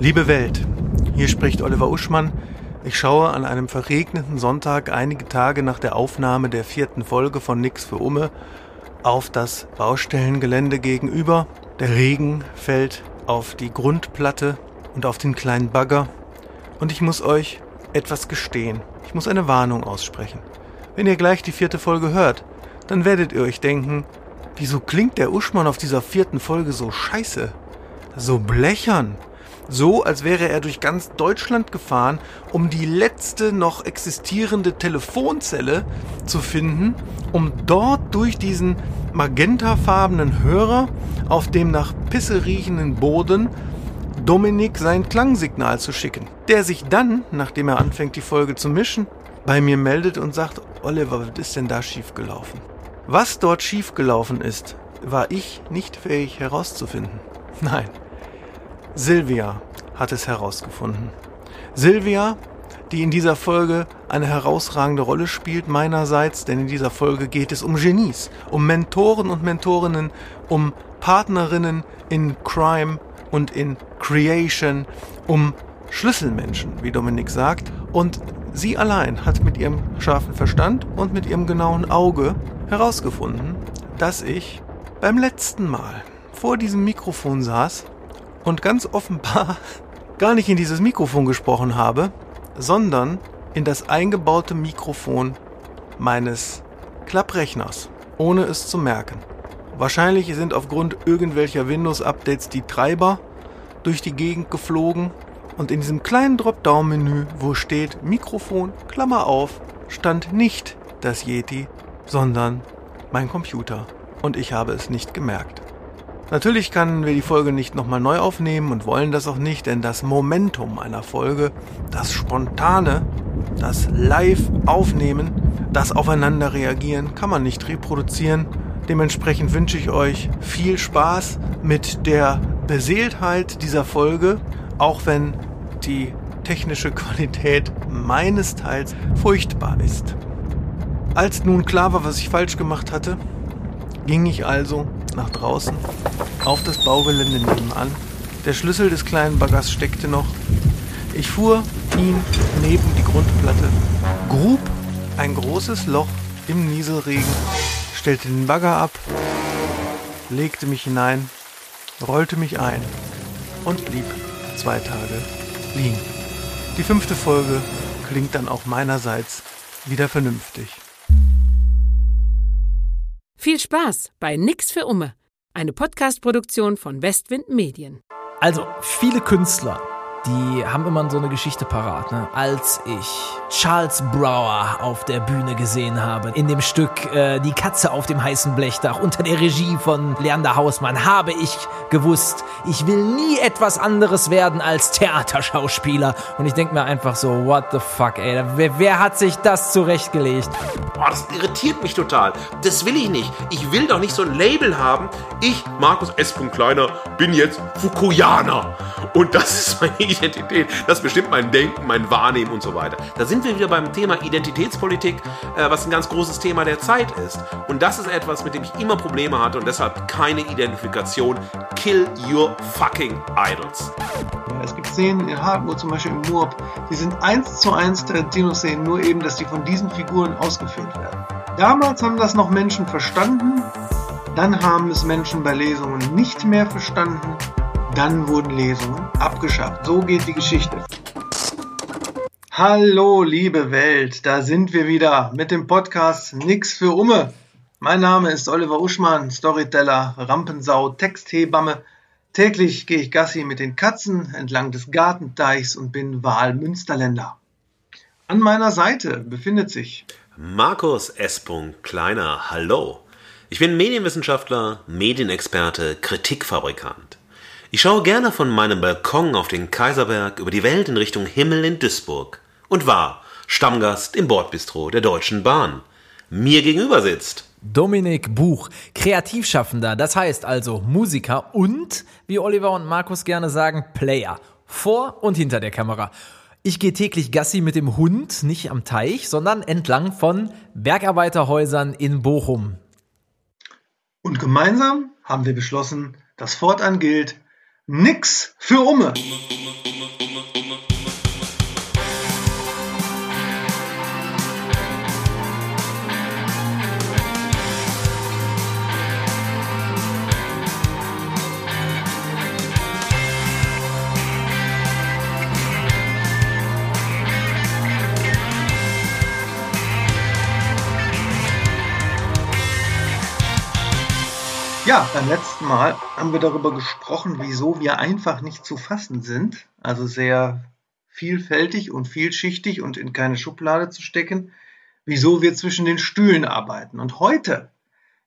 Liebe Welt, hier spricht Oliver Uschmann. Ich schaue an einem verregneten Sonntag einige Tage nach der Aufnahme der vierten Folge von Nix für Umme auf das Baustellengelände gegenüber. Der Regen fällt auf die Grundplatte und auf den kleinen Bagger. Und ich muss euch etwas gestehen. Ich muss eine Warnung aussprechen. Wenn ihr gleich die vierte Folge hört, dann werdet ihr euch denken, wieso klingt der Uschmann auf dieser vierten Folge so scheiße? So blechern. So, als wäre er durch ganz Deutschland gefahren, um die letzte noch existierende Telefonzelle zu finden, um dort durch diesen magentafarbenen Hörer auf dem nach Pisse riechenden Boden Dominik sein Klangsignal zu schicken, der sich dann, nachdem er anfängt, die Folge zu mischen, bei mir meldet und sagt, Oliver, was ist denn da schiefgelaufen? Was dort schiefgelaufen ist, war ich nicht fähig herauszufinden. Nein, Silvia hat es herausgefunden. Silvia, die in dieser Folge eine herausragende Rolle spielt meinerseits, denn in dieser Folge geht es um Genies, um Mentoren und Mentorinnen, um Partnerinnen in Crime und in Creation, um Schlüsselmenschen, wie Dominik sagt. Und sie allein hat mit ihrem scharfen Verstand und mit ihrem genauen Auge herausgefunden, dass ich beim letzten Mal vor diesem Mikrofon saß und ganz offenbar gar nicht in dieses Mikrofon gesprochen habe, sondern in das eingebaute Mikrofon meines Klapprechners, ohne es zu merken. Wahrscheinlich sind aufgrund irgendwelcher Windows-Updates die Treiber durch die Gegend geflogen und in diesem kleinen Dropdown-Menü, wo steht Mikrofon, Klammer auf, stand nicht das Yeti, sondern mein Computer. Und ich habe es nicht gemerkt. Natürlich können wir die Folge nicht nochmal neu aufnehmen und wollen das auch nicht, denn das Momentum einer Folge, das Spontane, das Live-Aufnehmen, das Aufeinander reagieren, kann man nicht reproduzieren. Dementsprechend wünsche ich euch viel Spaß mit der Beseeltheit dieser Folge, auch wenn die technische Qualität meines Teils furchtbar ist. Als nun klar war, was ich falsch gemacht hatte, ging ich also nach draußen auf das Baugelände nebenan. Der Schlüssel des kleinen Baggers steckte noch. Ich fuhr ihn neben die Grundplatte, grub ein großes Loch im Nieselregen, stellte den Bagger ab, legte mich hinein, rollte mich ein und blieb zwei Tage liegen. Die fünfte Folge klingt dann auch meinerseits wieder vernünftig. Viel Spaß bei Nix für Umme, eine Podcast-Produktion von Westwind Medien. Also, viele Künstler die haben immer so eine Geschichte parat. Ne? Als ich Charles Brower auf der Bühne gesehen habe, in dem Stück äh, Die Katze auf dem heißen Blechdach unter der Regie von Leander Hausmann, habe ich gewusst, ich will nie etwas anderes werden als Theaterschauspieler. Und ich denke mir einfach so, what the fuck, ey, wer, wer hat sich das zurechtgelegt? Boah, das irritiert mich total. Das will ich nicht. Ich will doch nicht so ein Label haben. Ich, Markus S. Kleiner, bin jetzt Fukuyaner. Und das ist meine Identität. Das bestimmt mein Denken, mein Wahrnehmen und so weiter. Da sind wir wieder beim Thema Identitätspolitik, äh, was ein ganz großes Thema der Zeit ist. Und das ist etwas, mit dem ich immer Probleme hatte und deshalb keine Identifikation. Kill your fucking idols. Es gibt Szenen in Hardwood, zum Beispiel im Moab, die sind eins zu eins Tarantino-Szenen, nur eben, dass die von diesen Figuren ausgeführt werden. Damals haben das noch Menschen verstanden, dann haben es Menschen bei Lesungen nicht mehr verstanden dann wurden Lesungen abgeschafft. So geht die Geschichte. Hallo, liebe Welt, da sind wir wieder mit dem Podcast Nix für Umme. Mein Name ist Oliver Uschmann, Storyteller, Rampensau, Texthebamme. Täglich gehe ich Gassi mit den Katzen entlang des Gartenteichs und bin Wahlmünsterländer. An meiner Seite befindet sich Markus S. Kleiner. Hallo. Ich bin Medienwissenschaftler, Medienexperte, Kritikfabrikant. Ich schaue gerne von meinem Balkon auf den Kaiserberg über die Welt in Richtung Himmel in Duisburg und war Stammgast im Bordbistro der Deutschen Bahn. Mir gegenüber sitzt Dominik Buch, Kreativschaffender, das heißt also Musiker und, wie Oliver und Markus gerne sagen, Player. Vor und hinter der Kamera. Ich gehe täglich Gassi mit dem Hund, nicht am Teich, sondern entlang von Bergarbeiterhäusern in Bochum. Und gemeinsam haben wir beschlossen, dass fortan gilt, Nix für Umme. Ja, beim letzten Mal haben wir darüber gesprochen, wieso wir einfach nicht zu fassen sind. Also sehr vielfältig und vielschichtig und in keine Schublade zu stecken. Wieso wir zwischen den Stühlen arbeiten. Und heute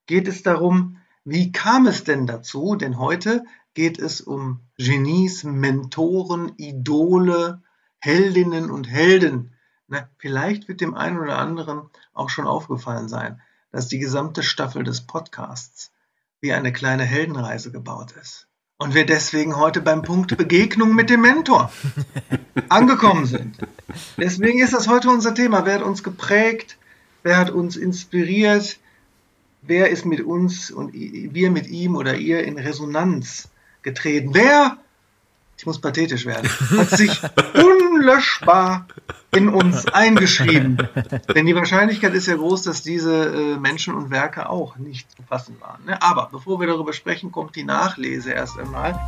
geht es darum, wie kam es denn dazu? Denn heute geht es um Genies, Mentoren, Idole, Heldinnen und Helden. Na, vielleicht wird dem einen oder anderen auch schon aufgefallen sein, dass die gesamte Staffel des Podcasts wie eine kleine Heldenreise gebaut ist. Und wir deswegen heute beim Punkt Begegnung mit dem Mentor angekommen sind. Deswegen ist das heute unser Thema. Wer hat uns geprägt? Wer hat uns inspiriert? Wer ist mit uns und wir mit ihm oder ihr in Resonanz getreten? Wer, ich muss pathetisch werden, hat sich unlöschbar in uns eingeschrieben. Denn die Wahrscheinlichkeit ist ja groß, dass diese äh, Menschen und Werke auch nicht zu fassen waren. Ne? Aber bevor wir darüber sprechen, kommt die Nachlese erst einmal.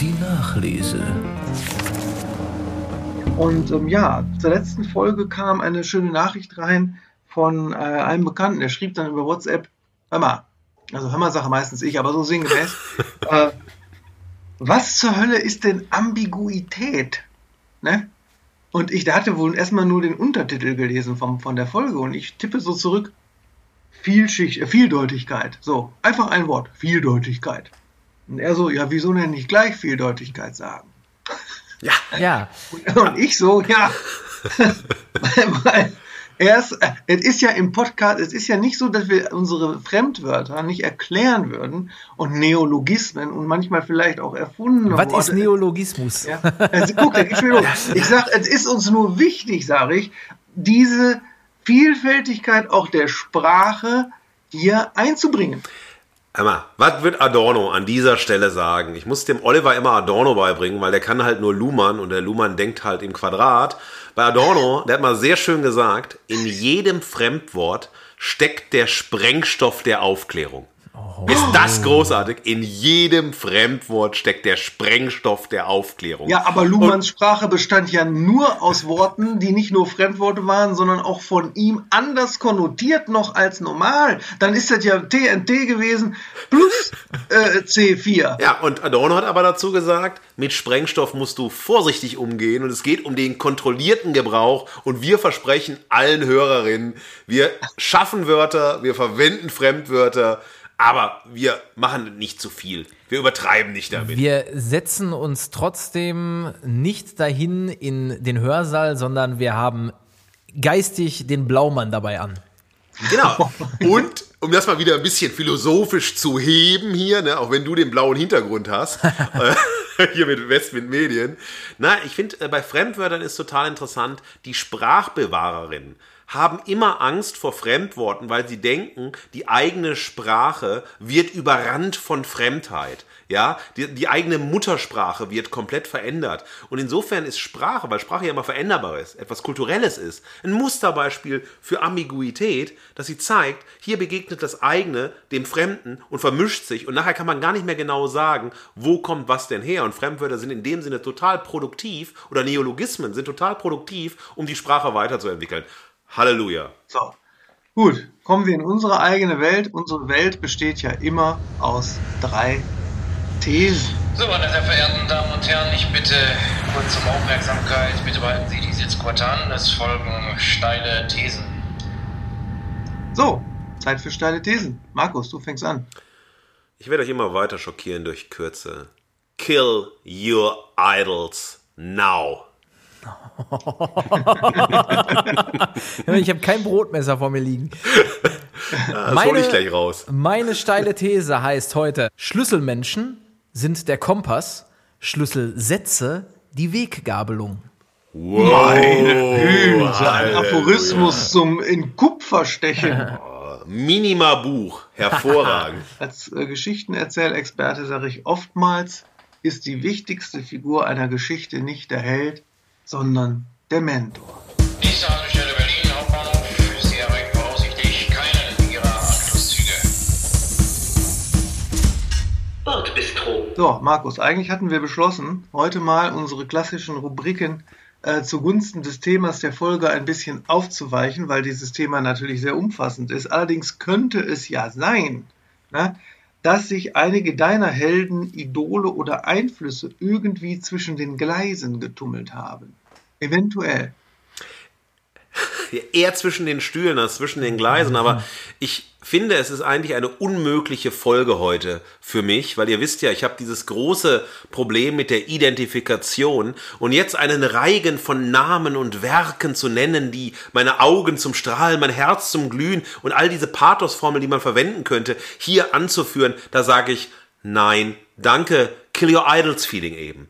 Die Nachlese. Und ähm, ja, zur letzten Folge kam eine schöne Nachricht rein von äh, einem Bekannten, der schrieb dann über WhatsApp, hör mal, also hör mal Sache meistens ich, aber so sinngemäß, äh, was zur Hölle ist denn Ambiguität? Ne? Und ich da hatte wohl erstmal nur den Untertitel gelesen vom, von der Folge und ich tippe so zurück, Vielschicht, äh, Vieldeutigkeit. So, einfach ein Wort, Vieldeutigkeit. Und er so, ja, wieso denn nicht gleich Vieldeutigkeit sagen? Ja. Ja. Und ich so, ja. weil, weil erst, es ist ja im Podcast, es ist ja nicht so, dass wir unsere Fremdwörter nicht erklären würden und Neologismen und manchmal vielleicht auch erfunden. Was ist Neologismus? Ja. Also, guck, da geht's mir los. Ich sag, es ist uns nur wichtig, sage ich, diese Vielfältigkeit auch der Sprache hier einzubringen. Emma, was wird Adorno an dieser Stelle sagen? Ich muss dem Oliver immer Adorno beibringen, weil der kann halt nur Luhmann und der Luhmann denkt halt im Quadrat. Bei Adorno, der hat mal sehr schön gesagt, in jedem Fremdwort steckt der Sprengstoff der Aufklärung. Oh. Ist das großartig? In jedem Fremdwort steckt der Sprengstoff der Aufklärung. Ja, aber Luhmanns Sprache bestand ja nur aus Worten, die nicht nur Fremdworte waren, sondern auch von ihm anders konnotiert noch als normal. Dann ist das ja TNT gewesen plus äh, C4. Ja, und Adorno hat aber dazu gesagt, mit Sprengstoff musst du vorsichtig umgehen und es geht um den kontrollierten Gebrauch und wir versprechen allen Hörerinnen, wir schaffen Wörter, wir verwenden Fremdwörter, aber wir machen nicht zu viel. Wir übertreiben nicht damit. Wir setzen uns trotzdem nicht dahin in den Hörsaal, sondern wir haben geistig den Blaumann dabei an. Genau. Und um das mal wieder ein bisschen philosophisch zu heben hier, ne, auch wenn du den blauen Hintergrund hast, äh, hier mit Westwind Medien. Na, ich finde, äh, bei Fremdwörtern ist total interessant, die Sprachbewahrerin haben immer Angst vor Fremdworten, weil sie denken, die eigene Sprache wird überrannt von Fremdheit. Ja, die, die eigene Muttersprache wird komplett verändert. Und insofern ist Sprache, weil Sprache ja immer veränderbar ist, etwas Kulturelles ist, ein Musterbeispiel für Ambiguität, dass sie zeigt, hier begegnet das eigene dem Fremden und vermischt sich. Und nachher kann man gar nicht mehr genau sagen, wo kommt was denn her. Und Fremdwörter sind in dem Sinne total produktiv oder Neologismen sind total produktiv, um die Sprache weiterzuentwickeln. Halleluja. So, gut, kommen wir in unsere eigene Welt. Unsere Welt besteht ja immer aus drei Thesen. So, meine sehr verehrten Damen und Herren, ich bitte kurz um Aufmerksamkeit. Bitte behalten Sie die Sitzquote an. Es folgen steile Thesen. So, Zeit für steile Thesen. Markus, du fängst an. Ich werde euch immer weiter schockieren durch Kürze. Kill your idols now. ich habe kein Brotmesser vor mir liegen. Das hole ich gleich raus. Meine steile These heißt heute: Schlüsselmenschen sind der Kompass, Schlüsselsätze die Weggabelung. Wow, Meine Güte, ein Aphorismus zum in Kupfer stechen. Minima Buch. Hervorragend. Als äh, Geschichtenerzählexperte sage ich oftmals, ist die wichtigste Figur einer Geschichte nicht der Held, sondern der Mentor. Nächste Haltestelle Berlin, Hauptbahnhof. Sie erreichen voraussichtlich keinen Ihrer Anschlusszüge. Bordbistro. So, Markus, eigentlich hatten wir beschlossen, heute mal unsere klassischen Rubriken äh, zugunsten des Themas der Folge ein bisschen aufzuweichen, weil dieses Thema natürlich sehr umfassend ist. Allerdings könnte es ja sein, ne, dass sich einige deiner Helden, Idole oder Einflüsse irgendwie zwischen den Gleisen getummelt haben. Eventuell. eher zwischen den Stühlen als zwischen den Gleisen, aber ich finde, es ist eigentlich eine unmögliche Folge heute für mich, weil ihr wisst ja, ich habe dieses große Problem mit der Identifikation und jetzt einen Reigen von Namen und Werken zu nennen, die meine Augen zum Strahlen, mein Herz zum Glühen und all diese Pathosformeln, die man verwenden könnte, hier anzuführen, da sage ich nein, danke, kill your idols Feeling eben.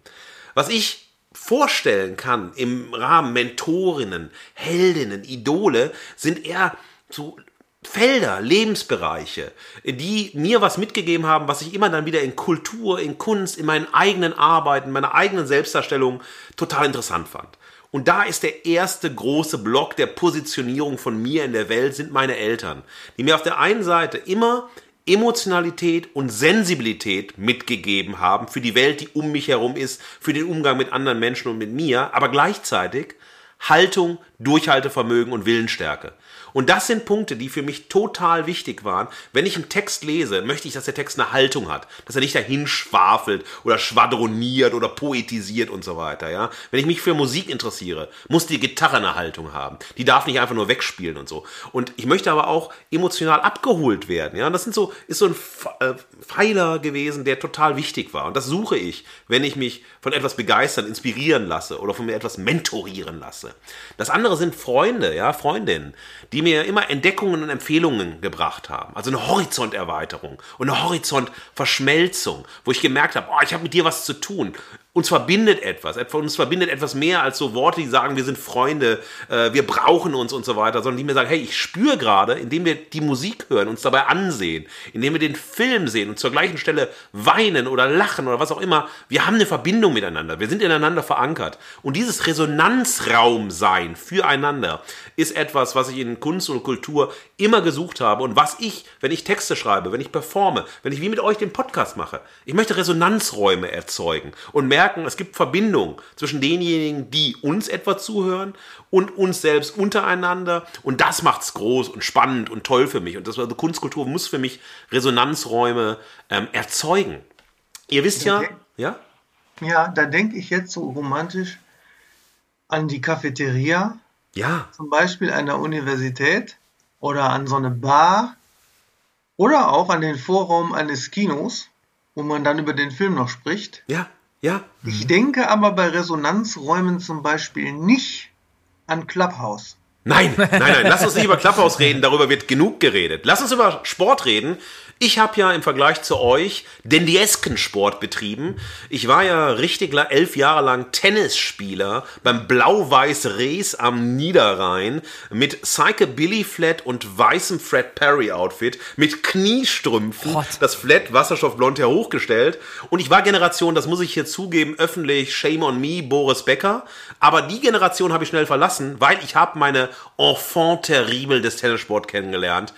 Was ich vorstellen kann im Rahmen Mentorinnen, Heldinnen, Idole, sind eher so Felder, Lebensbereiche, die mir was mitgegeben haben, was ich immer dann wieder in Kultur, in Kunst, in meinen eigenen Arbeiten, meiner eigenen Selbstdarstellung total interessant fand. Und da ist der erste große Block der Positionierung von mir in der Welt, sind meine Eltern, die mir auf der einen Seite immer Emotionalität und Sensibilität mitgegeben haben für die Welt, die um mich herum ist, für den Umgang mit anderen Menschen und mit mir, aber gleichzeitig Haltung, Durchhaltevermögen und Willensstärke. Und das sind Punkte, die für mich total wichtig waren. Wenn ich einen Text lese, möchte ich, dass der Text eine Haltung hat, dass er nicht dahin schwafelt oder schwadroniert oder poetisiert und so weiter. Ja, wenn ich mich für Musik interessiere, muss die Gitarre eine Haltung haben. Die darf nicht einfach nur wegspielen und so. Und ich möchte aber auch emotional abgeholt werden. Ja, das sind so ist so ein äh, Pfeiler gewesen, der total wichtig war. Und das suche ich, wenn ich mich von etwas begeistern, inspirieren lasse oder von mir etwas mentorieren lasse. Das andere sind Freunde, ja, Freundinnen, die mir immer Entdeckungen und Empfehlungen gebracht haben. Also eine Horizonterweiterung und eine Horizontverschmelzung, wo ich gemerkt habe, oh, ich habe mit dir was zu tun uns verbindet etwas. Uns verbindet etwas mehr als so Worte, die sagen, wir sind Freunde, äh, wir brauchen uns und so weiter, sondern die mir sagen, hey, ich spüre gerade, indem wir die Musik hören, uns dabei ansehen, indem wir den Film sehen und zur gleichen Stelle weinen oder lachen oder was auch immer, wir haben eine Verbindung miteinander, wir sind ineinander verankert. Und dieses Resonanzraum sein füreinander ist etwas, was ich in Kunst und Kultur immer gesucht habe und was ich, wenn ich Texte schreibe, wenn ich performe, wenn ich wie mit euch den Podcast mache, ich möchte Resonanzräume erzeugen und merke, merken, es gibt Verbindungen zwischen denjenigen, die uns etwa zuhören und uns selbst untereinander. Und das macht es groß und spannend und toll für mich. Und das also Kunstkultur muss für mich Resonanzräume ähm, erzeugen. Ihr wisst ja, ja? Ja, da denke ich jetzt so romantisch an die Cafeteria. Ja. Zum Beispiel an der Universität oder an so eine Bar oder auch an den Vorraum eines Kinos, wo man dann über den Film noch spricht. Ja. Ja. Ich denke aber bei Resonanzräumen zum Beispiel nicht an Clubhouse. Nein, nein, nein, lass uns nicht über Clubhouse reden, darüber wird genug geredet. Lass uns über Sport reden. Ich habe ja im Vergleich zu euch den Diesken Sport betrieben. Ich war ja richtig elf Jahre lang Tennisspieler beim Blau-Weiß Race am Niederrhein mit Psyche Flat und weißem Fred Perry Outfit mit Kniestrümpfen, What? das Flat wasserstoffblond hochgestellt. Und ich war Generation, das muss ich hier zugeben, öffentlich, shame on me, Boris Becker. Aber die Generation habe ich schnell verlassen, weil ich habe meine Enfant terrible des Tennissport kennengelernt.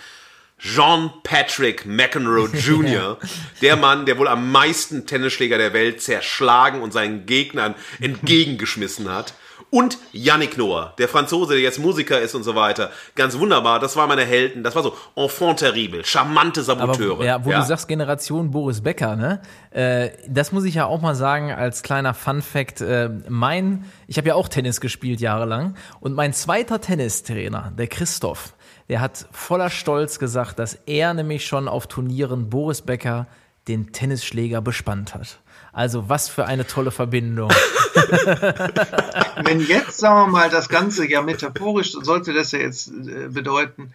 John Patrick McEnroe Jr., der Mann, der wohl am meisten Tennisschläger der Welt zerschlagen und seinen Gegnern entgegengeschmissen hat. Und Yannick Noah, der Franzose, der jetzt Musiker ist und so weiter. Ganz wunderbar, das waren meine Helden. Das war so enfant terrible, charmante Saboteure. Aber, ja, wo ja. du sagst Generation Boris Becker, ne? Äh, das muss ich ja auch mal sagen als kleiner Fun Fact. Äh, mein, ich habe ja auch Tennis gespielt jahrelang und mein zweiter Tennistrainer, der Christoph, der hat voller Stolz gesagt, dass er nämlich schon auf Turnieren Boris Becker den Tennisschläger bespannt hat. Also was für eine tolle Verbindung. Wenn jetzt, sagen wir mal, das Ganze ja metaphorisch, sollte das ja jetzt äh, bedeuten,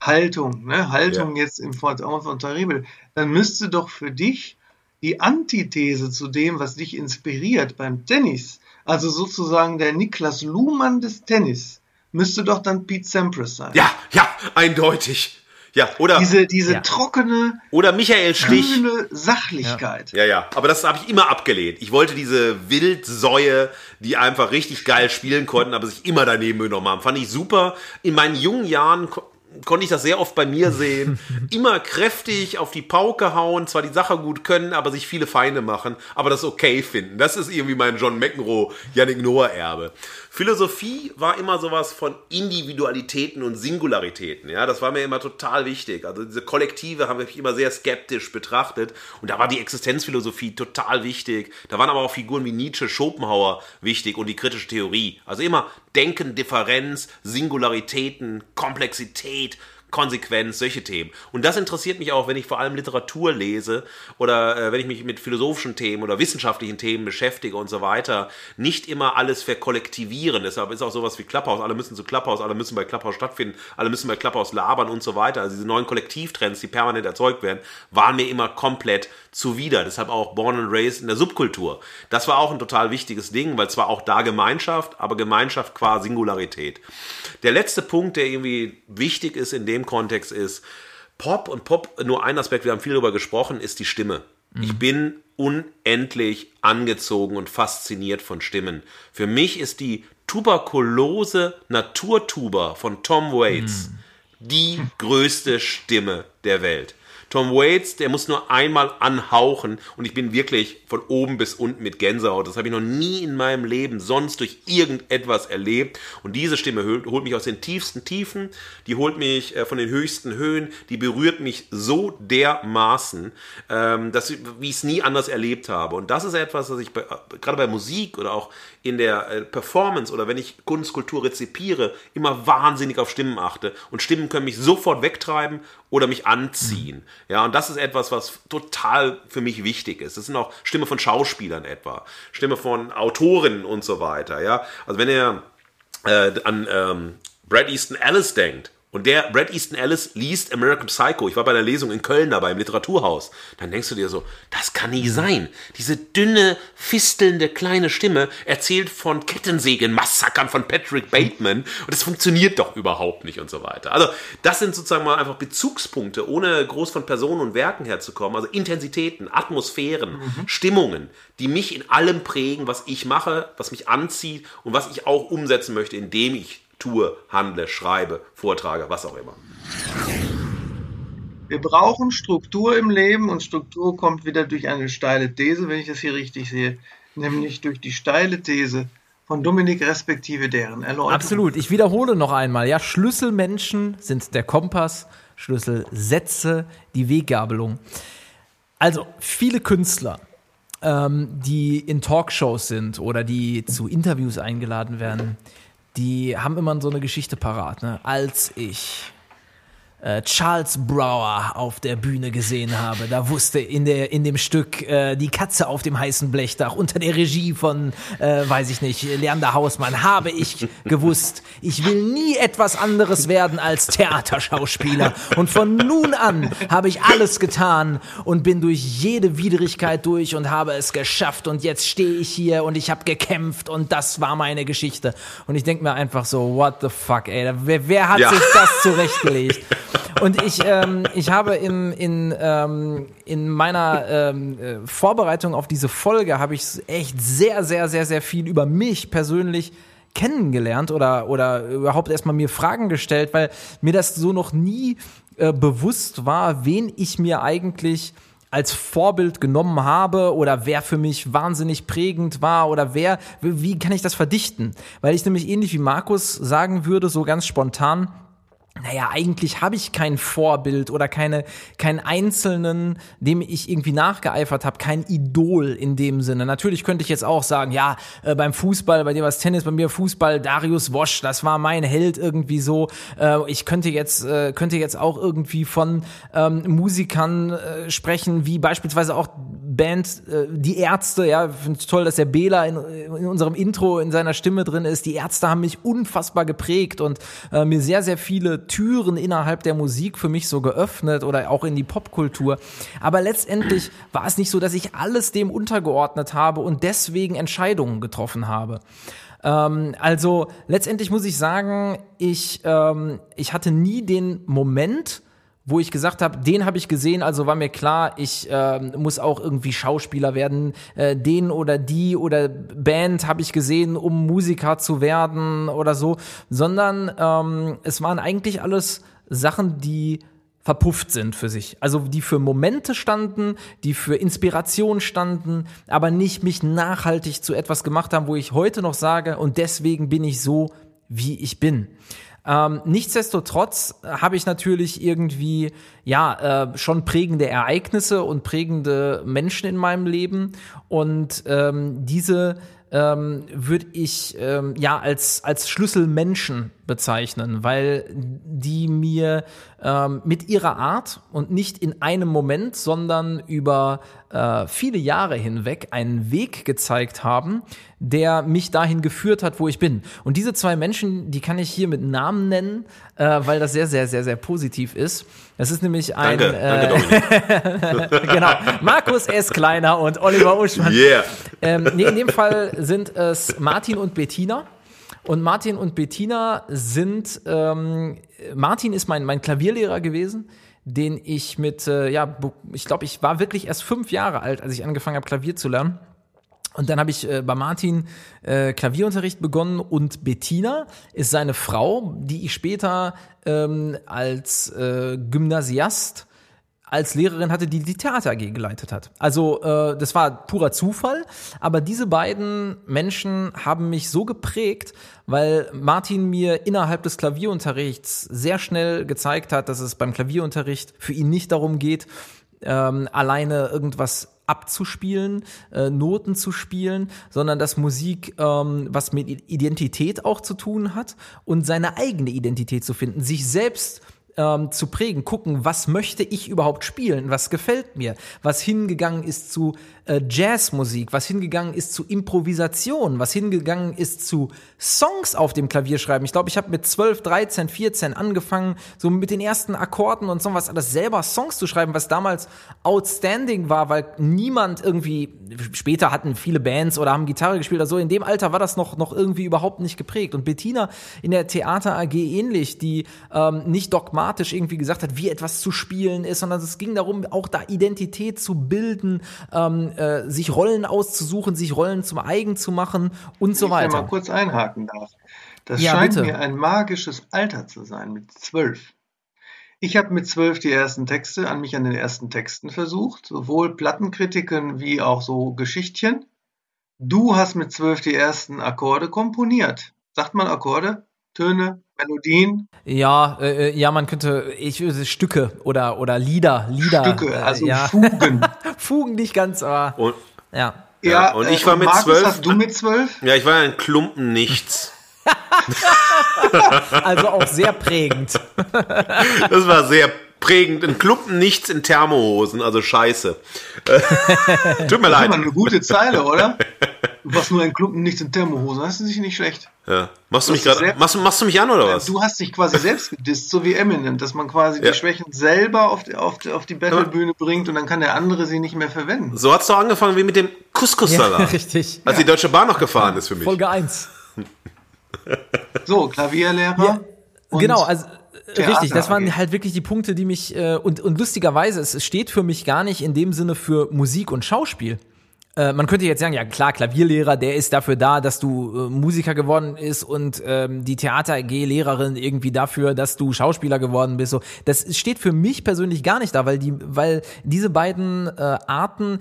Haltung, ne? Haltung ja. jetzt im Form von Terrible, dann müsste doch für dich die Antithese zu dem, was dich inspiriert beim Tennis, also sozusagen der Niklas Luhmann des Tennis, müsste doch dann Pete Sampras sein. Ja, ja, eindeutig. Ja, oder, Diese, diese Ja. trockene, oder Michael Stich. kühle Sachlichkeit. Ja, ja, aber das habe ich immer abgelehnt. Ich wollte diese Wildsäue, die einfach richtig geil spielen konnten, aber sich immer daneben genommen haben. Fand ich super. In meinen jungen Jahren ko konnte ich das sehr oft bei mir sehen. Immer kräftig auf die Pauke hauen, zwar die Sache gut können, aber sich viele Feinde machen, aber das okay finden. Das ist irgendwie mein John McEnroe, Yannick Noah Erbe. Philosophie war immer sowas von Individualitäten und Singularitäten. Ja, das war mir immer total wichtig. Also diese Kollektive haben mich immer sehr skeptisch betrachtet. Und da war die Existenzphilosophie total wichtig. Da waren aber auch Figuren wie Nietzsche, Schopenhauer wichtig und die kritische Theorie. Also immer Denken, Differenz, Singularitäten, Komplexität, Konsequenz, solche Themen. Und das interessiert mich auch, wenn ich vor allem Literatur lese oder äh, wenn ich mich mit philosophischen Themen oder wissenschaftlichen Themen beschäftige und so weiter. Nicht immer alles verkollektivieren. Deshalb ist auch sowas wie Clubhouse. Alle müssen zu Clubhouse, alle müssen bei Clubhouse stattfinden, alle müssen bei Clubhouse labern und so weiter. Also diese neuen Kollektivtrends, die permanent erzeugt werden, waren mir immer komplett zuwider. Deshalb auch Born and Raised in der Subkultur. Das war auch ein total wichtiges Ding, weil zwar auch da Gemeinschaft, aber Gemeinschaft qua Singularität. Der letzte Punkt, der irgendwie wichtig ist in dem Kontext ist, Pop und Pop, nur ein Aspekt, wir haben viel darüber gesprochen, ist die Stimme. Ich bin unendlich angezogen und fasziniert von Stimmen. Für mich ist die tuberkulose Naturtuber von Tom Waits die größte Stimme der Welt. Tom Waits, der muss nur einmal anhauchen und ich bin wirklich von oben bis unten mit Gänsehaut. Das habe ich noch nie in meinem Leben sonst durch irgendetwas erlebt. Und diese Stimme holt, mich aus den tiefsten Tiefen, die holt mich äh, von den höchsten Höhen, die berührt mich so dermaßen, ähm, dass ich, wie ich es nie anders erlebt habe. Und das ist etwas, was ich bei, gerade bei Musik oder auch in der äh, Performance oder wenn ich Kunst, Kultur rezipiere, immer wahnsinnig auf Stimmen achte. Und Stimmen können mich sofort wegtreiben oder mich anziehen. Ja, und das ist etwas, was total für mich wichtig ist. Das sind auch Stimme von Schauspielern etwa, Stimme von Autorinnen und so weiter. Ja, also wenn ihr äh, an ähm, Brad Easton Ellis denkt, und der Brad Easton Ellis liest American Psycho. Ich war bei der Lesung in Köln dabei im Literaturhaus. Dann denkst du dir so, das kann nicht sein. Diese dünne, fistelnde kleine Stimme erzählt von Kettensägen-Massakern von Patrick Bateman und das funktioniert doch überhaupt nicht und so weiter. Also das sind sozusagen mal einfach Bezugspunkte, ohne groß von Personen und Werken herzukommen. Also Intensitäten, Atmosphären, Stimmungen, die mich in allem prägen, was ich mache, was mich anzieht und was ich auch umsetzen möchte, indem ich tue, handle, schreibe, vortrage, was auch immer. Wir brauchen Struktur im Leben und Struktur kommt wieder durch eine steile These, wenn ich das hier richtig sehe, nämlich durch die steile These von Dominik respektive deren Erläuterung. Absolut. Ich wiederhole noch einmal. Ja, Schlüsselmenschen sind der Kompass, Schlüsselsätze, die Weggabelung. Also viele Künstler, ähm, die in Talkshows sind oder die zu Interviews eingeladen werden, die haben immer so eine Geschichte parat. Ne? Als ich äh, Charles Brower auf der Bühne gesehen habe. Da wusste in, der, in dem Stück äh, Die Katze auf dem heißen Blechdach unter der Regie von, äh, weiß ich nicht, Leander Hausmann, habe ich gewusst, ich will nie etwas anderes werden als Theaterschauspieler. Und von nun an habe ich alles getan und bin durch jede Widrigkeit durch und habe es geschafft. Und jetzt stehe ich hier und ich habe gekämpft und das war meine Geschichte. Und ich denke mir einfach so, what the fuck, ey, wer, wer hat Ja. sich das zurechtgelegt? Und ich, ähm, ich habe in, in, ähm, in meiner ähm, äh, Vorbereitung auf diese Folge habe ich echt sehr, sehr, sehr, sehr viel über mich persönlich kennengelernt oder, oder überhaupt erstmal mir Fragen gestellt, weil mir das so noch nie äh, bewusst war, wen ich mir eigentlich als Vorbild genommen habe oder wer für mich wahnsinnig prägend war oder wer, wie kann ich das verdichten? Weil ich nämlich ähnlich wie Markus sagen würde, so ganz spontan, naja, eigentlich habe ich kein Vorbild oder keine, keinen Einzelnen, dem ich irgendwie nachgeeifert habe, kein Idol in dem Sinne. Natürlich könnte ich jetzt auch sagen, ja, äh, beim Fußball, bei dir war es Tennis, bei mir Fußball, Darius Wosch, das war mein Held irgendwie so. Äh, ich könnte jetzt, äh, könnte jetzt auch irgendwie von ähm, Musikern äh, sprechen, wie beispielsweise auch Band äh, Die Ärzte, ja, finde es toll, dass der Bela in, in unserem Intro in seiner Stimme drin ist. Die Ärzte haben mich unfassbar geprägt und äh, mir sehr, sehr viele Türen innerhalb der Musik für mich so geöffnet oder auch in die Popkultur. Aber letztendlich war es nicht so, dass ich alles dem untergeordnet habe und deswegen Entscheidungen getroffen habe. Ähm, also letztendlich muss ich sagen, ich, ähm, ich hatte nie den Moment, wo ich gesagt habe, den habe ich gesehen, also war mir klar, ich äh, muss auch irgendwie Schauspieler werden. Äh, den oder die oder Band habe ich gesehen, um Musiker zu werden oder so, sondern ähm, es waren eigentlich alles Sachen, die verpufft sind für sich. Also die für Momente standen, die für Inspiration standen, aber nicht mich nachhaltig zu etwas gemacht haben, wo ich heute noch sage, und deswegen bin ich so, wie ich bin. Ähm, nichtsdestotrotz habe ich natürlich irgendwie ja äh, schon prägende Ereignisse und prägende Menschen in meinem Leben. Und ähm, diese ähm, würde ich ähm, ja als als Schlüsselmenschen bezeichnen, weil die mir ähm, mit ihrer Art und nicht in einem Moment, sondern über äh, viele Jahre hinweg einen Weg gezeigt haben, der mich dahin geführt hat, wo ich bin. Und diese zwei Menschen, die kann ich hier mit Namen nennen, äh, weil das sehr, sehr, sehr, sehr positiv ist. Das ist nämlich ein Danke, äh, danke genau Markus S. Kleiner und Oliver Uschmann. Yeah. Ähm, nee, in dem Fall sind es Martin und Bettina. Und Martin und Bettina sind, ähm, Martin ist mein, mein Klavierlehrer gewesen, den ich mit, äh, ja, ich glaube, ich war wirklich erst fünf Jahre alt, als ich angefangen habe, Klavier zu lernen. Und dann habe ich äh, bei Martin äh, Klavierunterricht begonnen und Bettina ist seine Frau, die ich später ähm, als äh, Gymnasiast als Lehrerin hatte, die die Theater AG geleitet hat. Also äh, das war purer Zufall, aber diese beiden Menschen haben mich so geprägt, weil Martin mir innerhalb des Klavierunterrichts sehr schnell gezeigt hat, dass es beim Klavierunterricht für ihn nicht darum geht, ähm, alleine irgendwas abzuspielen, äh, Noten zu spielen, sondern dass Musik ähm, was mit Identität auch zu tun hat und seine eigene Identität zu finden, sich selbst ähm, zu prägen, gucken, was möchte ich überhaupt spielen, was gefällt mir, was hingegangen ist zu äh, Jazzmusik, was hingegangen ist zu Improvisation, was hingegangen ist zu Songs auf dem Klavier schreiben. Ich glaube, ich habe mit 12, 13, 14 angefangen, so mit den ersten Akkorden und so was, alles selber Songs zu schreiben, was damals outstanding war, weil niemand irgendwie, später hatten viele Bands oder haben Gitarre gespielt oder so, in dem Alter war das noch, noch irgendwie überhaupt nicht geprägt. Und Bettina in der Theater AG ähnlich, die ähm, nicht dogmatisch irgendwie gesagt hat, wie etwas zu spielen ist, sondern es ging darum, auch da Identität zu bilden, ähm, äh, sich Rollen auszusuchen, sich Rollen zum eigen zu machen und so Wenn ich weiter. mal kurz einhaken darf. Das Ja, scheint bitte. mir ein magisches Alter zu sein, mit zwölf. Ich habe mit zwölf die ersten Texte an mich an den ersten Texten versucht, sowohl Plattenkritiken wie auch so Geschichtchen. Du hast mit zwölf die ersten Akkorde komponiert. Sagt man Akkorde? Töne? Melodien? Ja, äh, ja, man könnte, ich würde Stücke oder oder Lieder, Lieder, Stücke, äh, also ja. Fugen. Fugen nicht ganz, aber Und, ja. Ja, und ich war mit Markus, zwölf- Hast du mit zwölf? ja, ich war ein Klumpen nichts. Also auch sehr prägend. Das war sehr prägend. Ein Klumpen nichts in Thermohosen, also scheiße. Äh, Tut mir Das leid. war eine gute Zeile, oder? Du warst nur ein Klumpen, nichts in Thermohose. Das ist nicht nicht schlecht. Ja. Machst du mich gerade, machst, du- machst du mich an oder was? Du hast dich quasi selbst gedisst, so wie Eminem, dass man quasi Ja. die Schwächen selber auf die, auf die, auf die Battlebühne bringt und dann kann der andere sie nicht mehr verwenden. So hat's doch angefangen wie mit dem Ja, Couscous-Salat. richtig. Als die Deutsche Bahn noch gefahren ist für mich. Folge 1. So, Klavierlehrer. Ja, genau, also äh, Theater richtig, das waren halt wirklich die Punkte, die mich äh, und und lustigerweise, es es steht für mich gar nicht in dem Sinne für Musik und Schauspiel. Äh, man könnte jetzt sagen, ja klar, Klavierlehrer, der ist dafür da, dass du äh, Musiker geworden ist und ähm, die Theater AG Lehrerin irgendwie dafür, dass du Schauspieler geworden bist. So, das steht für mich persönlich gar nicht da, weil die, weil diese beiden äh, Arten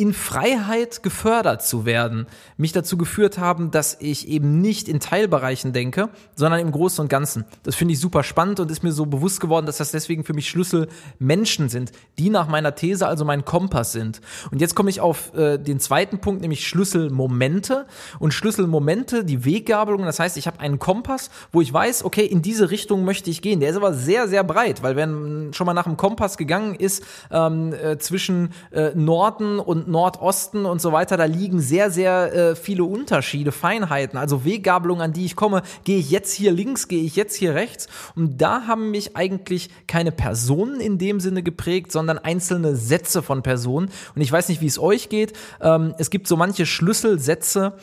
in Freiheit gefördert zu werden, mich dazu geführt haben, dass ich eben nicht in Teilbereichen denke, sondern im Großen und Ganzen. Das finde ich super spannend und ist mir so bewusst geworden, dass das deswegen für mich Schlüsselmenschen sind, die nach meiner These also mein Kompass sind. Und jetzt komme ich auf äh, den zweiten Punkt, nämlich Schlüsselmomente. Und Schlüsselmomente, die Weggabelung, das heißt, ich habe einen Kompass, wo ich weiß, okay, in diese Richtung möchte ich gehen. Der ist aber sehr, sehr breit, weil wenn schon mal nach dem Kompass gegangen ist, ähm, äh, zwischen äh, Norden und Nordosten und so weiter, da liegen sehr, sehr äh, viele Unterschiede, Feinheiten, also Weggabelungen, an die ich komme. Gehe ich jetzt hier links, gehe ich jetzt hier rechts? Und da haben mich eigentlich keine Personen in dem Sinne geprägt, sondern einzelne Sätze von Personen. Und ich weiß nicht, wie es euch geht. Ähm, es gibt so manche Schlüsselsätze,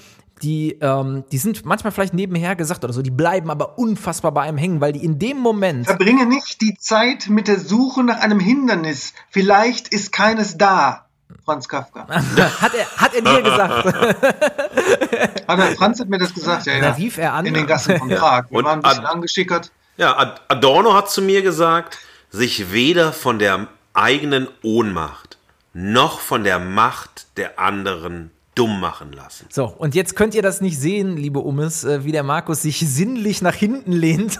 die, ähm, die sind manchmal vielleicht nebenher gesagt oder so, die bleiben aber unfassbar bei einem hängen, weil die in dem Moment. Verbringe nicht die Zeit mit der Suche nach einem Hindernis. Vielleicht ist keines da. Franz Kafka. hat, er, hat er dir gesagt. Hat er, Franz hat mir das gesagt, ja, Da ja. rief er an. In den Gassen von Prag. Wir Und waren ein bisschen Ad- angeschickert. Ja, Ad- Adorno hat zu mir gesagt, sich weder von der eigenen Ohnmacht noch von der Macht der anderen dumm machen lassen. So, und jetzt könnt ihr das nicht sehen, liebe Ummes, äh, wie der Markus sich sinnlich nach hinten lehnt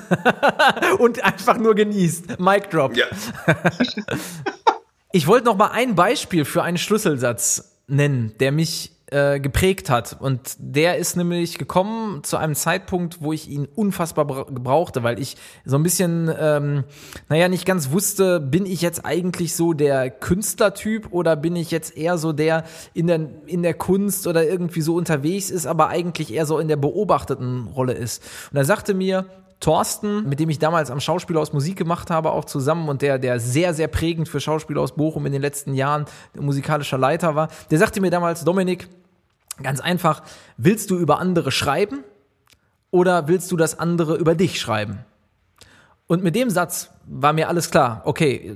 und einfach nur genießt. Mic drop. Ja. Ich wollte noch mal ein Beispiel für einen Schlüsselsatz nennen, der mich äh, geprägt hat. Und der ist nämlich gekommen zu einem Zeitpunkt, wo ich ihn unfassbar bra- gebrauchte, weil ich so ein bisschen, ähm, naja, nicht ganz wusste, bin ich jetzt eigentlich so der Künstlertyp oder bin ich jetzt eher so der in der, in der Kunst oder irgendwie so unterwegs ist, aber eigentlich eher so in der beobachteten Rolle ist. Und er sagte mir, Thorsten, mit dem ich damals am Schauspielhaus Musik gemacht habe, auch zusammen und der, der sehr, sehr prägend für Schauspielhaus Bochum in den letzten Jahren musikalischer Leiter war, der sagte mir damals, Dominik, ganz einfach, willst du über andere schreiben oder willst du, dass andere über dich schreiben? Und mit dem Satz war mir alles klar. Okay,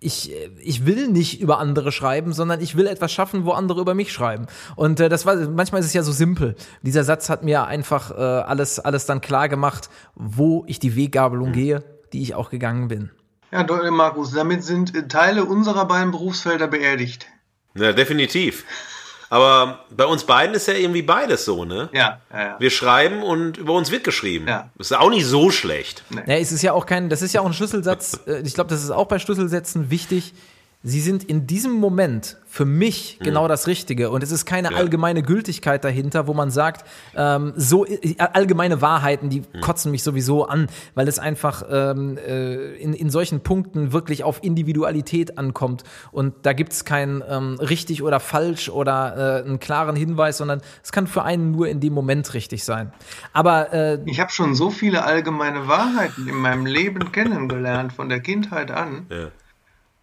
ich, ich will nicht über andere schreiben, sondern ich will etwas schaffen, wo andere über mich schreiben. Und äh, das war, manchmal ist es ja so simpel. Dieser Satz hat mir einfach äh, alles, alles dann klar gemacht, wo ich die Weggabelung gehe, die ich auch gegangen bin. Ja. Markus, damit sind Teile unserer beiden Berufsfelder beerdigt. ja, definitiv. Aber bei uns beiden ist ja irgendwie beides so, ne? Ja, ja, ja. Wir schreiben und über uns wird geschrieben. Ja. Ist auch nicht so schlecht. Ja, es ist ja auch kein, das ist ja auch ein Schlüsselsatz. äh, Ich glaube, das ist auch bei Schlüsselsätzen wichtig. Sie sind in diesem Moment für mich genau das Richtige. Und es ist keine allgemeine Gültigkeit dahinter, wo man sagt, ähm, so äh, allgemeine Wahrheiten, die kotzen mich sowieso an, weil es einfach ähm, äh, in, in solchen Punkten wirklich auf Individualität ankommt. Und da gibt es kein ähm, richtig oder falsch oder äh, einen klaren Hinweis, sondern es kann für einen nur in dem Moment richtig sein. Aber äh, Ich habe schon so viele allgemeine Wahrheiten in meinem Leben kennengelernt, von der Kindheit an, Ja.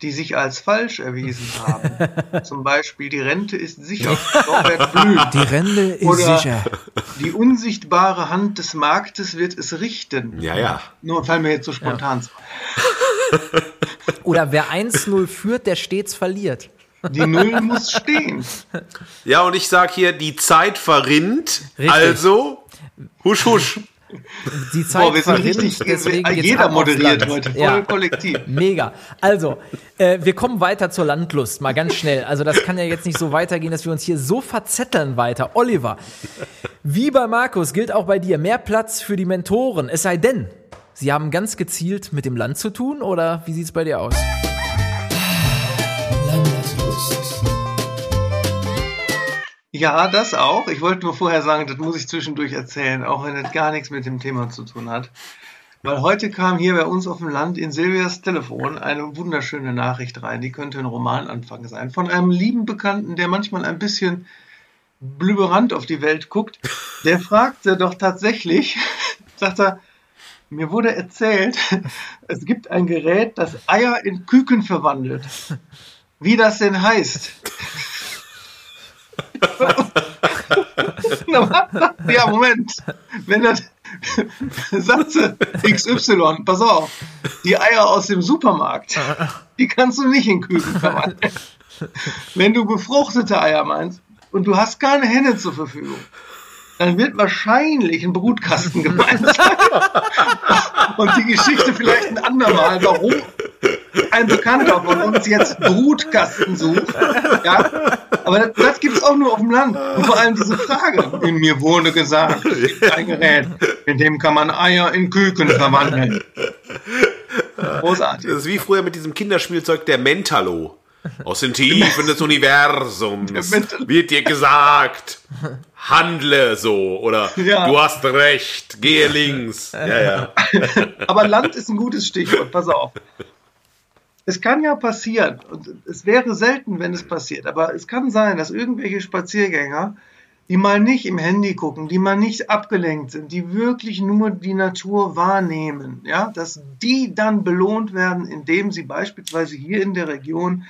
Die sich als falsch erwiesen haben. Zum Beispiel, die Rente ist sicher, Norbert Blüm. die Rente ist Oder- sicher. Die unsichtbare Hand des Marktes wird es richten. Ja, ja. Nur fallen mir jetzt so spontan zu. Oder wer 1-0 führt, der stets verliert. Die Null muss stehen. Ja, und ich sag hier, die Zeit verrinnt. Richtig. Also, husch, husch. Die Zeit Boah, wir sind richtig, deswegen jeder moderiert Land. heute, voll Ja. kollektiv. Mega. Also, äh, wir kommen weiter zur Landlust, mal ganz schnell. Also, das kann ja jetzt nicht so weitergehen, dass wir uns hier so verzetteln weiter. Oliver, wie bei Markus gilt auch bei dir mehr Platz für die Mentoren. Es sei denn, sie haben ganz gezielt mit dem Land zu tun oder wie sieht's bei dir aus? Ja, das auch. Ich wollte nur vorher sagen, das muss ich zwischendurch erzählen, auch wenn das gar nichts mit dem Thema zu tun hat. Weil heute kam hier bei uns auf dem Land in Silvias Telefon eine wunderschöne Nachricht rein, die könnte ein Romananfang sein, von einem lieben Bekannten, der manchmal ein bisschen blüberant auf die Welt guckt. Der fragte doch tatsächlich, sagt er, mir wurde erzählt, es gibt ein Gerät, das Eier in Küken verwandelt. Wie das denn heißt? Ja, Moment. Wenn das Satze XY, pass auf, die Eier aus dem Supermarkt, die kannst du nicht in Küken verwandeln. Wenn du befruchtete Eier meinst und du hast keine Henne zur Verfügung, dann wird wahrscheinlich ein Brutkasten gemeint sein. Und die Geschichte vielleicht ein andermal, warum ein Bekannter von uns jetzt Brutkasten sucht. Ja? Aber das, das gibt es auch nur auf dem Land. Und vor allem diese Frage. In mir wurde gesagt, es gibt ein Gerät, in dem kann man Eier in Küken verwandeln. Großartig. Das ist wie früher mit diesem Kinderspielzeug der Mentalo. Aus den Tiefen des Universums wird dir gesagt, handle so oder Ja. du hast recht, gehe links. Ja, ja. Aber Land ist ein gutes Stichwort, pass auf. Es kann ja passieren, und es wäre selten, wenn es passiert, aber es kann sein, dass irgendwelche Spaziergänger, die mal nicht im Handy gucken, die mal nicht abgelenkt sind, die wirklich nur die Natur wahrnehmen, ja, dass die dann belohnt werden, indem sie beispielsweise hier in der Region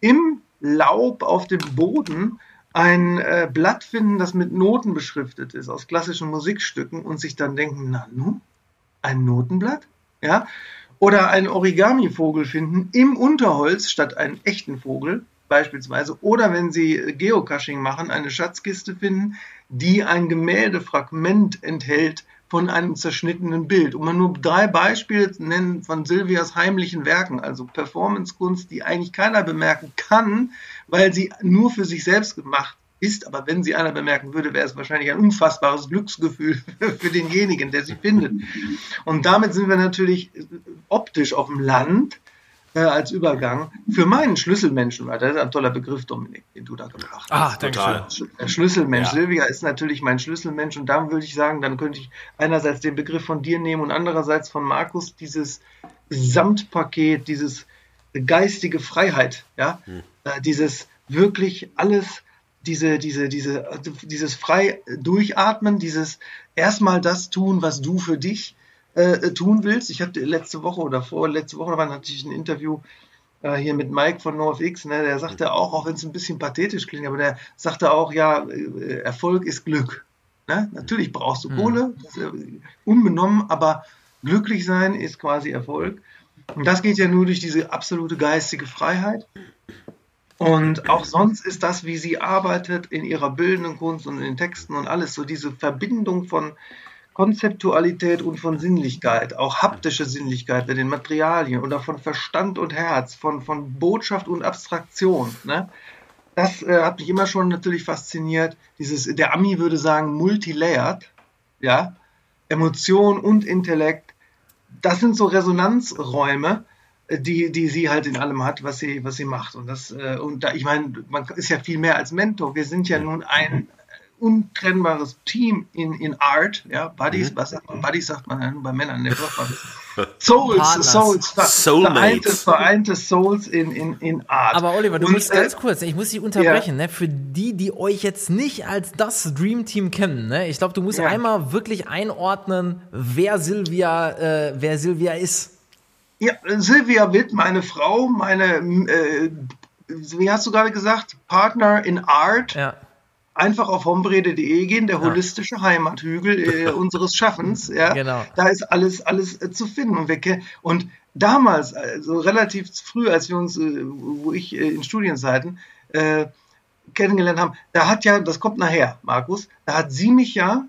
im Laub auf dem Boden ein äh, Blatt finden, das mit Noten beschriftet ist aus klassischen Musikstücken und sich dann denken, na nun, ein Notenblatt? Ja? Oder einen Origami-Vogel finden im Unterholz statt einen echten Vogel beispielsweise. Oder wenn Sie Geocaching machen, eine Schatzkiste finden, die ein Gemäldefragment enthält von einem zerschnittenen Bild. Und man nur drei Beispiele nennen von Silvias heimlichen Werken, also Performancekunst, die eigentlich keiner bemerken kann, weil sie nur für sich selbst gemacht ist. Aber wenn sie einer bemerken würde, wäre es wahrscheinlich ein unfassbares Glücksgefühl für denjenigen, der sie findet. Und damit sind wir natürlich optisch auf dem Land äh, als Übergang für meinen Schlüsselmenschen, weil das ist ein toller Begriff, Dominik, den du da gebracht Ah, hast. danke schön. Der Schlüsselmensch. Ja. Silvia ist natürlich mein Schlüsselmensch und da würde ich sagen, dann könnte ich einerseits den Begriff von dir nehmen und andererseits von Markus dieses Gesamtpaket, dieses geistige Freiheit, ja, äh, dieses wirklich alles, diese, diese, diese, dieses frei durchatmen, dieses erstmal das tun, was du für dich äh, tun willst. Ich hatte letzte Woche oder vor letzte Woche wann hatte ich ein Interview äh, hier mit Mike von NoFX, ne, der sagte auch, auch wenn es ein bisschen pathetisch klingt, aber der sagte auch, ja, äh, Erfolg ist Glück. Ne? Natürlich brauchst du Kohle, das ist, äh, unbenommen, aber glücklich sein ist quasi Erfolg. Und das geht ja nur durch diese absolute geistige Freiheit. Und auch sonst ist das, wie sie arbeitet in ihrer bildenden Kunst und in den Texten und alles, so diese Verbindung von Konzeptualität und von Sinnlichkeit, auch haptische Sinnlichkeit bei den Materialien oder von Verstand und Herz, von, von Botschaft und Abstraktion. Ne? Das äh, hat mich immer schon natürlich fasziniert. Dieses, der Ami würde sagen, multilayered, ja, Emotion und Intellekt. Das sind so Resonanzräume, die, die sie halt in allem hat, was sie, was sie macht. Und das, äh, und da, ich meine, man ist ja viel mehr als Mentor. Wir sind ja nun ein untrennbares Team in, in Art, ja, Buddies, was sagt man? Buddies sagt man ja nur bei Männern, ne? Souls, Partners. Souls, ver- Soulmates. vereinte, vereinte Souls in, in, in Art. Aber Oliver, du Und, musst äh, ganz kurz, ich muss dich unterbrechen, ne? Für die, die euch jetzt nicht als das Dream Team kennen, ne? Ich glaube, du musst Ja. einmal wirklich einordnen, wer Silvia, äh, wer Silvia ist. Ja, Silvia Witt, meine Frau, meine, äh, wie hast du gerade gesagt, Partner in Art, Ja. einfach auf hombrede.de gehen, der holistische Heimathügel äh, unseres Schaffens. Ja, Genau. Da ist alles, alles äh, zu finden. Und, wir, und damals, also relativ früh, als wir uns, äh, wo ich äh, in Studienzeiten äh, kennengelernt haben, da hat ja, das kommt nachher, Markus, da hat sie mich ja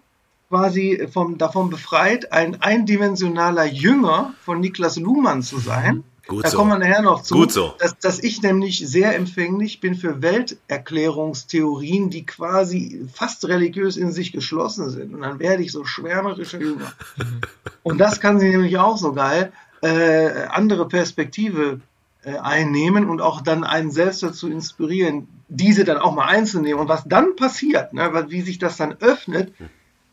quasi vom, davon befreit, ein eindimensionaler Jünger von Niklas Luhmann zu sein. Gut da so. kommen wir nachher noch zu. Gut so. Dass, dass ich nämlich sehr empfänglich bin für Welterklärungstheorien, die quasi fast religiös in sich geschlossen sind. Und dann werde ich so schwärmerischer Jünger. Und das kann sie nämlich auch so geil, äh, andere Perspektive äh, einnehmen und auch dann einen selbst dazu inspirieren, diese dann auch mal einzunehmen. Und was dann passiert, ne, wie sich das dann öffnet,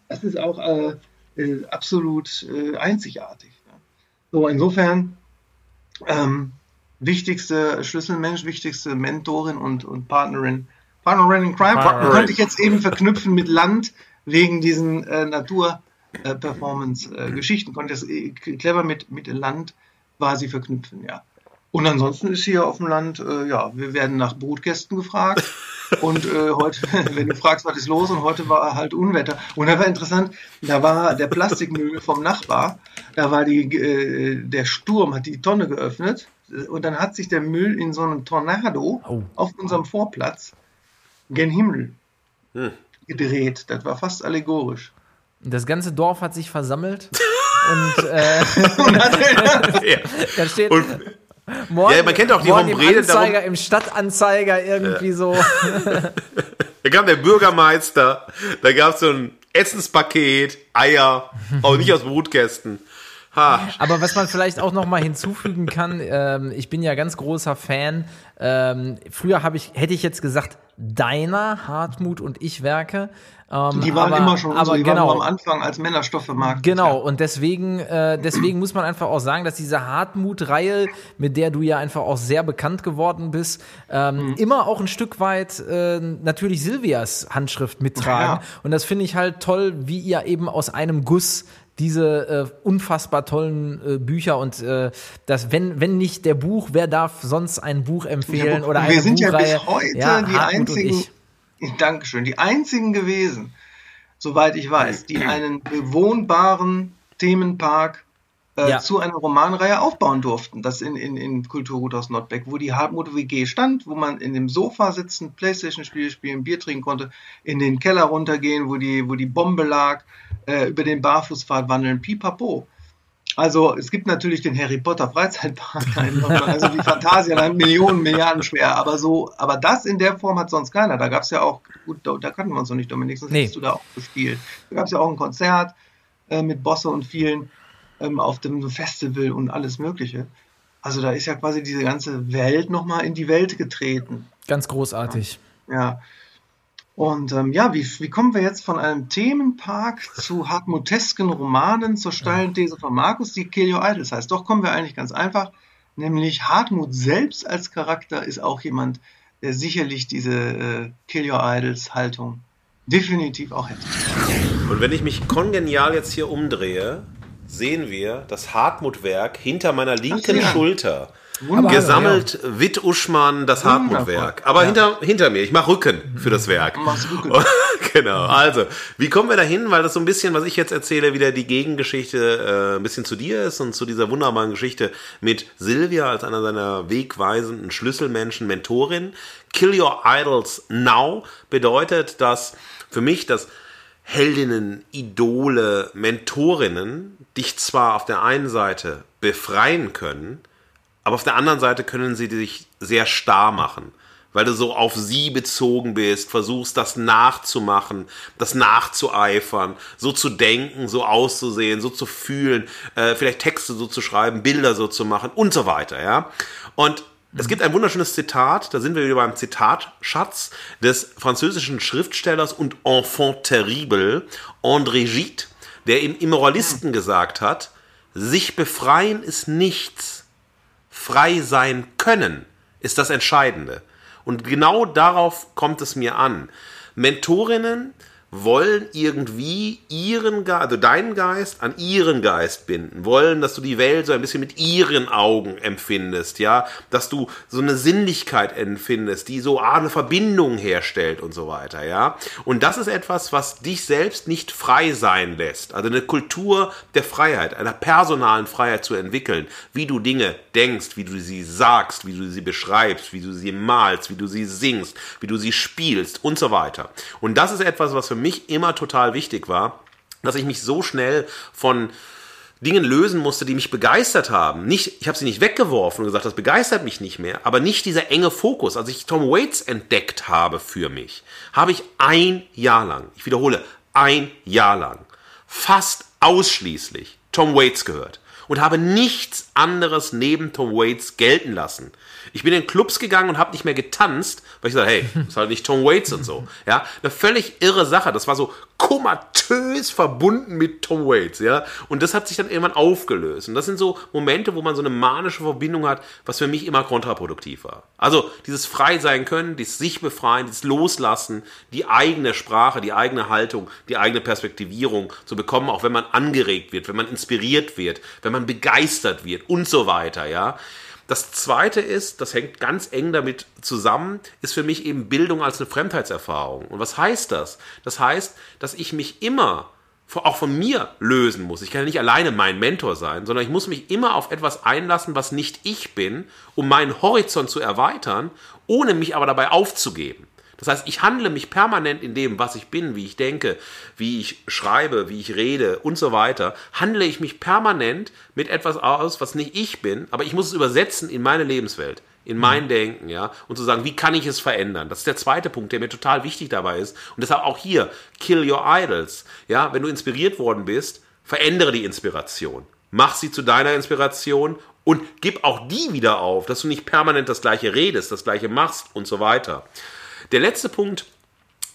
das ist auch äh, äh, absolut äh, einzigartig. Ne? So, insofern ähm, wichtigste Schlüsselmensch, wichtigste Mentorin und, und Partnerin. Partnerin in Crime Partnerin. könnte ich jetzt eben verknüpfen mit Land wegen diesen äh, Natur-Performance-Geschichten. Konnte es äh, clever mit, mit Land quasi verknüpfen, ja. Und ansonsten ist hier auf dem Land, äh, ja, wir werden nach Brutgästen gefragt. Und äh, heute, wenn du fragst, was ist los, und heute war halt Unwetter. Und da war interessant, da war der Plastikmüll vom Nachbar, da war die, äh, der Sturm, hat die Tonne geöffnet. Und dann hat sich der Müll in so einem Tornado Oh. auf unserem Vorplatz gen Himmel Hm. gedreht. Das war fast allegorisch. Das ganze Dorf hat sich versammelt und äh, Und hat, Ja. da steht Und morgen, Ja, man kennt auch die morgen im Hombrede Anzeiger, darum- im Stadtanzeiger irgendwie so. da kam der Bürgermeister, da gab es so ein Essenspaket, Eier, auch nicht aus Brutkästen. Ha. Aber was man vielleicht auch noch mal hinzufügen kann, ähm, ich bin ja ganz großer Fan. Ähm, früher habe ich, hätte ich jetzt gesagt, deiner Hartmut und ich Werke. Ähm, die waren aber, immer schon aber so, die genau, waren nur am Anfang als Männerstoff vermarktet. Genau, und deswegen, äh, deswegen muss man einfach auch sagen, dass diese Hartmut-Reihe, mit der du ja einfach auch sehr bekannt geworden bist, ähm, Mhm. immer auch ein Stück weit äh, natürlich Silvias Handschrift mittragen. Ja. Und das finde ich halt toll, wie ihr eben aus einem Guss diese äh, unfassbar tollen äh, Bücher und äh, das, wenn, wenn nicht der Buch, wer darf sonst ein Buch empfehlen Ja, oder eine wir sind ja Buchreihe? bis heute Ja, die Hartmut einzigen. Dankeschön, die einzigen gewesen, soweit ich weiß, die einen bewohnbaren Themenpark äh, Ja. zu einer Romanreihe aufbauen durften. Das in, in, in Kulturgut aus Nordbeck, wo die Hartmut WG stand, wo man in dem Sofa sitzen, Playstation-Spiele spielen, Bier trinken konnte, in den Keller runtergehen, wo die, wo die Bombe lag, äh, über den Barfußpfad wandeln, pipapo. Also es gibt natürlich den Harry Potter Freizeitpark, also die Phantasialand Millionen, Milliarden schwer, aber so, aber das in der Form hat sonst keiner. Da gab es ja auch, gut, da, da kannten wir uns noch nicht, Dominik, sonst Nee. hättest du da auch gespielt. Da gab es ja auch ein Konzert äh, mit Bosse und vielen ähm, auf dem Festival und alles Mögliche. Also da ist ja quasi diese ganze Welt nochmal in die Welt getreten. Ganz großartig. Ja. Und ähm, ja, wie, wie kommen wir jetzt von einem Themenpark zu hartmutesken Romanen zur steilen These von Markus, die Kill Your Idols heißt? Doch kommen wir eigentlich ganz einfach, nämlich Hartmut selbst als Charakter ist auch jemand, der sicherlich diese äh, Kill Your Idols Haltung definitiv auch hätte. Und wenn ich mich kongenial jetzt hier umdrehe, sehen wir das Hartmut-Werk hinter meiner linken ja. Schulter. Wunderbar. Gesammelt Witt Uschmann, das. Hartmut-Werk. Aber Ja. hinter, hinter mir, ich mache Rücken für das Werk. Mach's Rücken. genau, also, wie kommen wir dahin? Weil das so ein bisschen, was ich jetzt erzähle, wieder die Gegengeschichte äh, ein bisschen zu dir ist und zu dieser wunderbaren Geschichte mit Silvia als einer seiner wegweisenden Schlüsselmenschen, Mentorin. Kill Your Idols Now bedeutet, dass für mich das Heldinnen, Idole, Mentorinnen dich zwar auf der einen Seite befreien können, aber auf der anderen Seite können sie dich sehr starr machen, weil du so auf sie bezogen bist, versuchst das nachzumachen, das nachzueifern, so zu denken, so auszusehen, so zu fühlen, äh, vielleicht Texte so zu schreiben, Bilder so zu machen und so weiter, ja. Und es gibt ein wunderschönes Zitat, da sind wir wieder beim Zitatschatz des französischen Schriftstellers und Enfant terrible André Gide, der im Immoralisten gesagt hat, sich befreien ist nichts, frei sein können ist das Entscheidende. Und genau darauf kommt es mir an. Mentorinnen wollen irgendwie ihren Geist, also deinen Geist an ihren Geist binden, wollen, dass du die Welt so ein bisschen mit ihren Augen empfindest, ja, dass du so eine Sinnlichkeit empfindest, die so eine Verbindung herstellt und so weiter, ja. Und das ist etwas, was dich selbst nicht frei sein lässt. Also eine Kultur der Freiheit, einer personalen Freiheit zu entwickeln, wie du Dinge denkst, wie du sie sagst, wie du sie beschreibst, wie du sie malst, wie du sie singst, wie du sie spielst und so weiter. Und das ist etwas, was für mich immer total wichtig war, dass ich mich so schnell von Dingen lösen musste, die mich begeistert haben. Nicht, ich habe sie nicht weggeworfen und gesagt, das begeistert mich nicht mehr, aber nicht dieser enge Fokus. Als ich Tom Waits entdeckt habe für mich, habe ich ein Jahr lang, ich wiederhole, ein Jahr lang, fast ausschließlich Tom Waits gehört und habe nichts anderes neben Tom Waits gelten lassen. Ich bin in Clubs gegangen und habe nicht mehr getanzt, weil ich sagte, hey, das ist halt nicht Tom Waits und so. Ja, eine völlig irre Sache. Das war so komatös verbunden mit Tom Waits, ja. Und das hat sich dann irgendwann aufgelöst. Und das sind so Momente, wo man so eine manische Verbindung hat, was für mich immer kontraproduktiv war. Also dieses Frei sein können, dieses sich befreien, dieses Loslassen, die eigene Sprache, die eigene Haltung, die eigene Perspektivierung zu bekommen, auch wenn man angeregt wird, wenn man inspiriert wird, wenn man begeistert wird und so weiter, ja. Das zweite ist, das hängt ganz eng damit zusammen, ist für mich eben Bildung als eine Fremdheitserfahrung. Und was heißt das? Das heißt, dass ich mich immer auch von mir lösen muss. Ich kann ja nicht alleine mein Mentor sein, sondern ich muss mich immer auf etwas einlassen, was nicht ich bin, um meinen Horizont zu erweitern, ohne mich aber dabei aufzugeben. Das heißt, ich handle mich permanent in dem, was ich bin, wie ich denke, wie ich schreibe, wie ich rede und so weiter, handle ich mich permanent mit etwas aus, was nicht ich bin, aber ich muss es übersetzen in meine Lebenswelt, in mein Denken, ja, und zu sagen, wie kann ich es verändern? Das ist der zweite Punkt, der mir total wichtig dabei ist. Und deshalb auch hier, kill your idols. Ja, wenn du inspiriert worden bist, verändere die Inspiration. Mach sie zu deiner Inspiration und gib auch die wieder auf, dass du nicht permanent das Gleiche redest, das Gleiche machst und so weiter. Der letzte Punkt,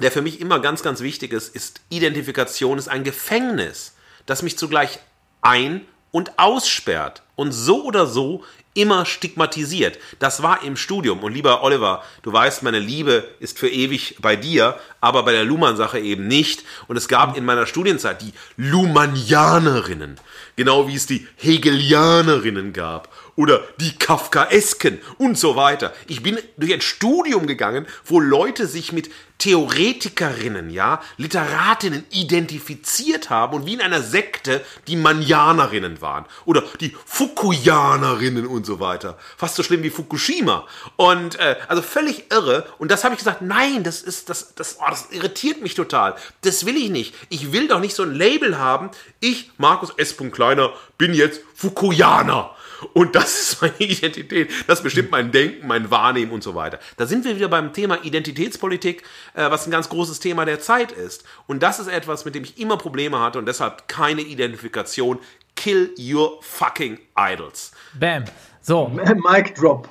der für mich immer ganz, ganz wichtig ist, ist Identifikation ist ein Gefängnis, das mich zugleich ein- und aussperrt und so oder so immer stigmatisiert. Das war im Studium. Und lieber Oliver, du weißt, meine Liebe ist für ewig bei dir, aber bei der Luhmann-Sache eben nicht. Und es gab in meiner Studienzeit die Luhmannianerinnen, genau wie es die Hegelianerinnen gab oder die Kafkaesken und so weiter. Ich bin durch ein Studium gegangen, wo Leute sich mit Theoretikerinnen, ja, Literatinnen identifiziert haben und wie in einer Sekte die Manjanerinnen waren oder die Fukuyanerinnen und so weiter. Fast so schlimm wie Fukushima. Und äh, also völlig irre. Und das habe ich gesagt, nein, das ist das das, oh, das irritiert mich total. Das will ich nicht. Ich will doch nicht so ein Label haben. Ich Markus S. Kleiner bin jetzt Fukuyaner. Und das ist meine Identität. Das bestimmt mein Denken, mein Wahrnehmen und so weiter. Da sind wir wieder beim Thema Identitätspolitik, äh, was ein ganz großes Thema der Zeit ist. Und das ist etwas, mit dem ich immer Probleme hatte und deshalb keine Identifikation. Kill your fucking idols. Bam. So. Mic drop.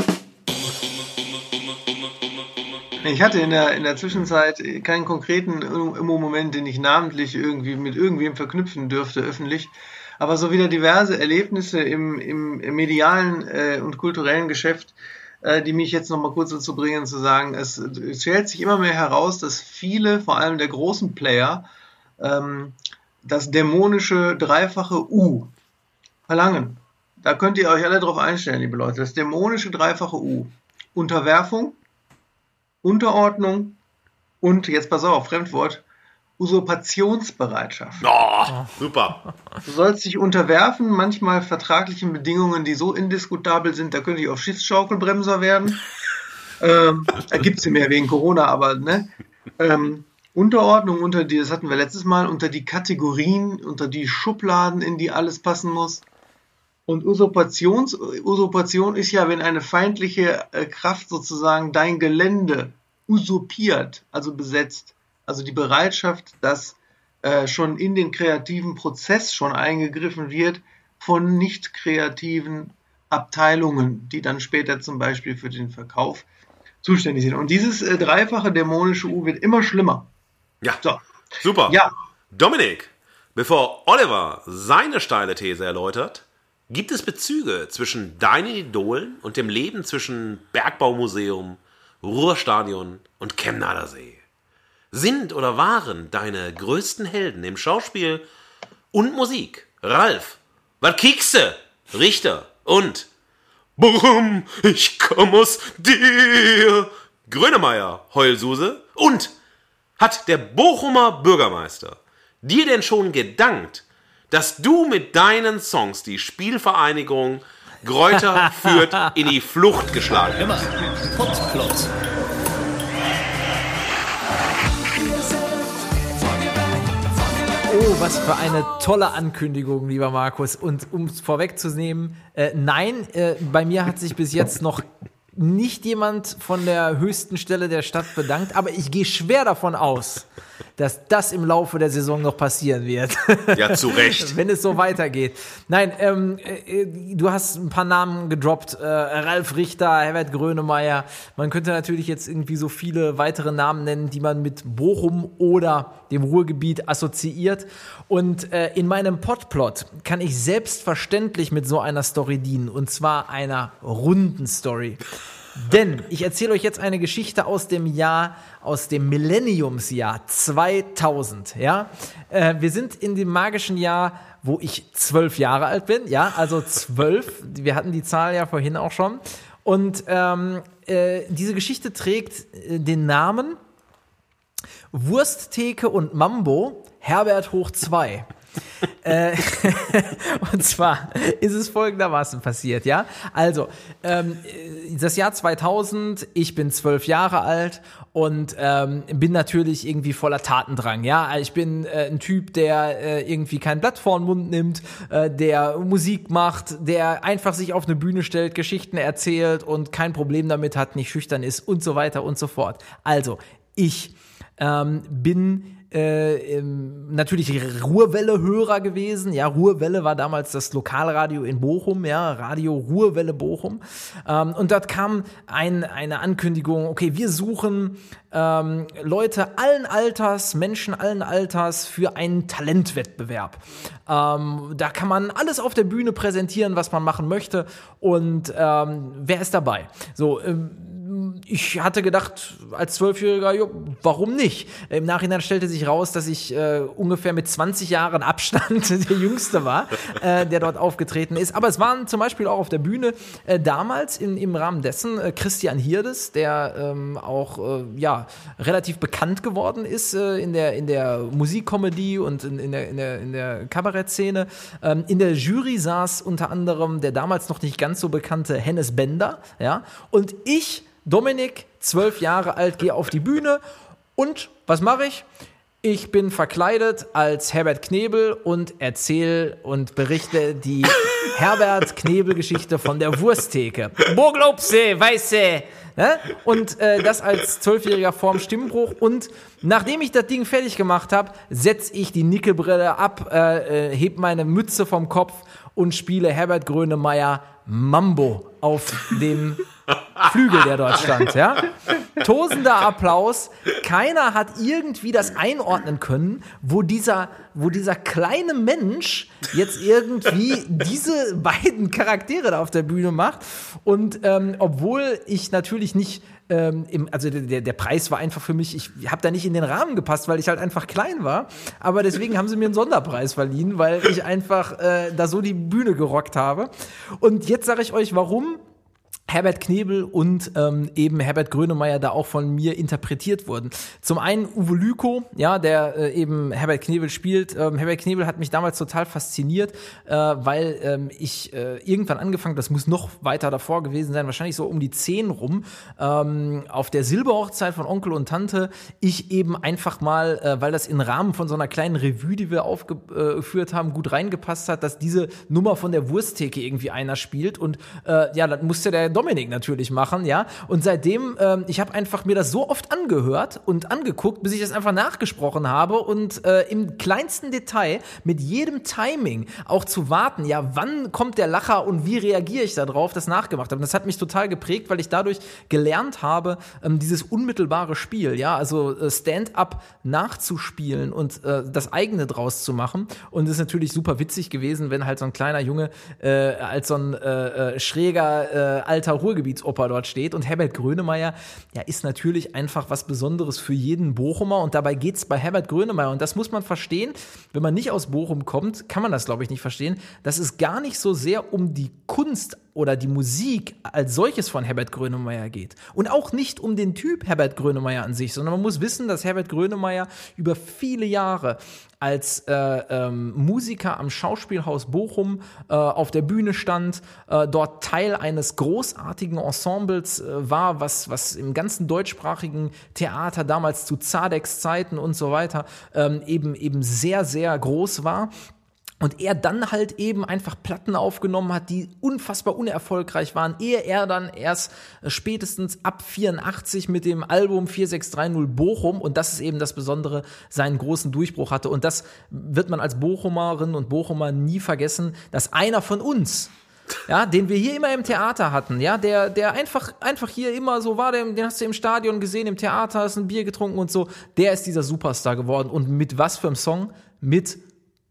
Ich hatte in der, in der Zwischenzeit keinen konkreten Moment, den ich namentlich irgendwie mit irgendwem verknüpfen dürfte, öffentlich aber so wieder diverse Erlebnisse im, im, medialen äh, und kulturellen Geschäft, äh, die mich jetzt nochmal kurz dazu bringen, zu sagen, es, es stellt sich immer mehr heraus, dass viele, vor allem der großen Player, ähm, das dämonische dreifache U verlangen. Da könnt ihr euch alle drauf einstellen, liebe Leute. Das dämonische dreifache U. Unterwerfung, Unterordnung und, jetzt pass auf, Fremdwort, Usurpationsbereitschaft. Oh, super. Du sollst dich unterwerfen, manchmal vertraglichen Bedingungen, die so indiskutabel sind, da könnte ich auch Schiffsschaukelbremser werden. ähm, da gibt es mehr wegen Corona, aber ne? Ähm, Unterordnung unter die, das hatten wir letztes Mal, unter die Kategorien, unter die Schubladen, in die alles passen muss. Und Usurpations, Usurpation ist ja, wenn eine feindliche äh, Kraft sozusagen dein Gelände usurpiert, also besetzt also die Bereitschaft, dass äh, schon in den kreativen Prozess schon eingegriffen wird von nicht kreativen Abteilungen, die dann später zum Beispiel für den Verkauf zuständig sind. Und dieses äh, dreifache dämonische U wird immer schlimmer. Ja. So. Super. Ja. Dominik, bevor Oliver seine steile These erläutert, gibt es Bezüge zwischen deinen Idolen und dem Leben zwischen Bergbaumuseum, Ruhrstadion und Chemnader See? Sind oder waren deine größten Helden im Schauspiel und Musik? Ralf, was kiekste? Richter und Bochum, ich komm aus dir. Grönemeyer, Heulsuse und hat der Bochumer Bürgermeister dir denn schon gedankt, dass du mit deinen Songs die Spielvereinigung Gräuter führt in die Flucht geschlagen hast? Immer. Potplot. Oh, was für eine tolle Ankündigung, lieber Markus. Und um es vorwegzunehmen, äh, nein, äh, bei mir hat sich bis jetzt noch nicht jemand von der höchsten Stelle der Stadt bedankt, aber ich gehe schwer davon aus, dass das im Laufe der Saison noch passieren wird. Ja, zu Recht. Wenn es so weitergeht. Nein, ähm, äh, du hast ein paar Namen gedroppt. Äh, Ralf Richter, Herbert Grönemeyer. Man könnte natürlich jetzt irgendwie so viele weitere Namen nennen, die man mit Bochum oder dem Ruhrgebiet assoziiert. Und äh, in meinem Podplot kann ich selbstverständlich mit so einer Story dienen. Und zwar einer runden Story. Denn ich erzähle euch jetzt eine Geschichte aus dem Jahr, aus dem Millenniumsjahr 2000. Ja, äh, wir sind in dem magischen Jahr, wo ich zwölf Jahre alt bin. Ja, also zwölf. Wir hatten die Zahl ja vorhin auch schon. Und ähm, äh, diese Geschichte trägt äh, den Namen Wursttheke und Mambo Herbert hoch 2. äh, und zwar ist es folgendermaßen passiert, ja. Also, ähm, das Jahr 2000, ich bin zwölf Jahre alt und ähm, bin natürlich irgendwie voller Tatendrang, ja. Ich bin äh, ein Typ, der äh, irgendwie kein Blatt vor den Mund nimmt, äh, der Musik macht, der einfach sich auf eine Bühne stellt, Geschichten erzählt und kein Problem damit hat, nicht schüchtern ist und so weiter und so fort. Also, ich ähm, bin äh, natürlich Ruhrwelle-Hörer gewesen. Ja, Ruhrwelle war damals das Lokalradio in Bochum, ja, Radio Ruhrwelle Bochum. Ähm, und dort kam ein, eine Ankündigung, okay, wir suchen ähm, Leute allen Alters, Menschen allen Alters für einen Talentwettbewerb. Ähm, da kann man alles auf der Bühne präsentieren, was man machen möchte. Und ähm, wer ist dabei? So, ähm, ich hatte gedacht, als Zwölfjähriger, jo, warum nicht? Im Nachhinein stellte sich raus, dass ich äh, ungefähr mit 20 Jahren Abstand der Jüngste war, äh, der dort aufgetreten ist. Aber es waren zum Beispiel auch auf der Bühne äh, damals in, im Rahmen dessen äh, Christian Hirdes, der ähm, auch äh, ja, relativ bekannt geworden ist äh, in, der, in der Musikkomödie und in, in, der, in, der, in der Kabarettszene. Ähm, in der Jury saß unter anderem der damals noch nicht ganz so bekannte Hennes Bender. Ja? Und ich, Dominik, zwölf Jahre alt, gehe auf die Bühne und was mache ich? Ich bin verkleidet als Herbert Knebel und erzähle und berichte die Herbert Knebel-Geschichte von der Wursttheke. Boglobse, weiße. Ne? Und äh, das als Zwölfjähriger vorm Stimmbruch. Und nachdem ich das Ding fertig gemacht habe, setze ich die Nickelbrille ab, äh, äh, heb meine Mütze vom Kopf und spiele Herbert Grönemeyer Mambo auf dem Flügel, der dort stand, ja. Tosender Applaus. Keiner hat irgendwie das einordnen können, wo dieser, wo dieser kleine Mensch jetzt irgendwie diese beiden Charaktere da auf der Bühne macht. Und ähm, obwohl ich natürlich nicht ähm, im, also der, der Preis war einfach für mich, ich habe da nicht in den Rahmen gepasst, weil ich halt einfach klein war. Aber deswegen haben sie mir einen Sonderpreis verliehen, weil ich einfach äh, da so die Bühne gerockt habe. Und jetzt sage ich euch, warum Herbert Knebel und ähm, eben Herbert Grönemeyer da auch von mir interpretiert wurden. Zum einen Uwe Lüko, ja, der äh, eben Herbert Knebel spielt. Ähm, Herbert Knebel hat mich damals total fasziniert, äh, weil ähm, ich äh, irgendwann angefangen, das muss noch weiter davor gewesen sein, wahrscheinlich so um die zehn rum, ähm, auf der Silberhochzeit von Onkel und Tante, ich eben einfach mal, äh, weil das im Rahmen von so einer kleinen Revue, die wir aufgeführt haben, gut reingepasst hat, dass diese Nummer von der Wursttheke irgendwie einer spielt und äh, ja, dann musste der Dominik natürlich machen, ja. Und seitdem, ähm, ich habe einfach mir das so oft angehört und angeguckt, bis ich das einfach nachgesprochen habe und äh, im kleinsten Detail mit jedem Timing auch zu warten, ja, wann kommt der Lacher und wie reagiere ich darauf, das nachgemacht habe. Das hat mich total geprägt, weil ich dadurch gelernt habe, ähm, dieses unmittelbare Spiel, ja, also äh, Stand-up nachzuspielen und äh, das eigene draus zu machen. Und es ist natürlich super witzig gewesen, wenn halt so ein kleiner Junge äh, als so ein äh, äh schräger äh, alter alter Ruhrgebietsoper dort steht. Und Herbert Grönemeyer ja, ist natürlich einfach was Besonderes für jeden Bochumer. Und dabei geht es bei Herbert Grönemeyer, und das muss man verstehen, wenn man nicht aus Bochum kommt, kann man das, glaube ich, nicht verstehen, dass es gar nicht so sehr um die Kunst oder die Musik als solches von Herbert Grönemeyer geht. Und auch nicht um den Typ Herbert Grönemeyer an sich, sondern man muss wissen, dass Herbert Grönemeyer über viele Jahre als äh, ähm, Musiker am Schauspielhaus Bochum äh, auf der Bühne stand, äh, dort Teil eines großartigen Ensembles äh, war, was, was im ganzen deutschsprachigen Theater damals zu Zadeks Zeiten und so weiter ähm, eben, eben sehr, sehr groß war. Und er dann halt eben einfach Platten aufgenommen hat, die unfassbar unerfolgreich waren, ehe er dann erst äh, spätestens ab 84 mit dem Album 4630 Bochum, und das ist eben das Besondere, seinen großen Durchbruch hatte. Und das wird man als Bochumerin und Bochumer nie vergessen, dass einer von uns, ja, den wir hier immer im Theater hatten, ja, der, der einfach, einfach hier immer so war, den, den hast du im Stadion gesehen, im Theater, hast ein Bier getrunken und so, der ist dieser Superstar geworden. Und mit was für einem Song? Mit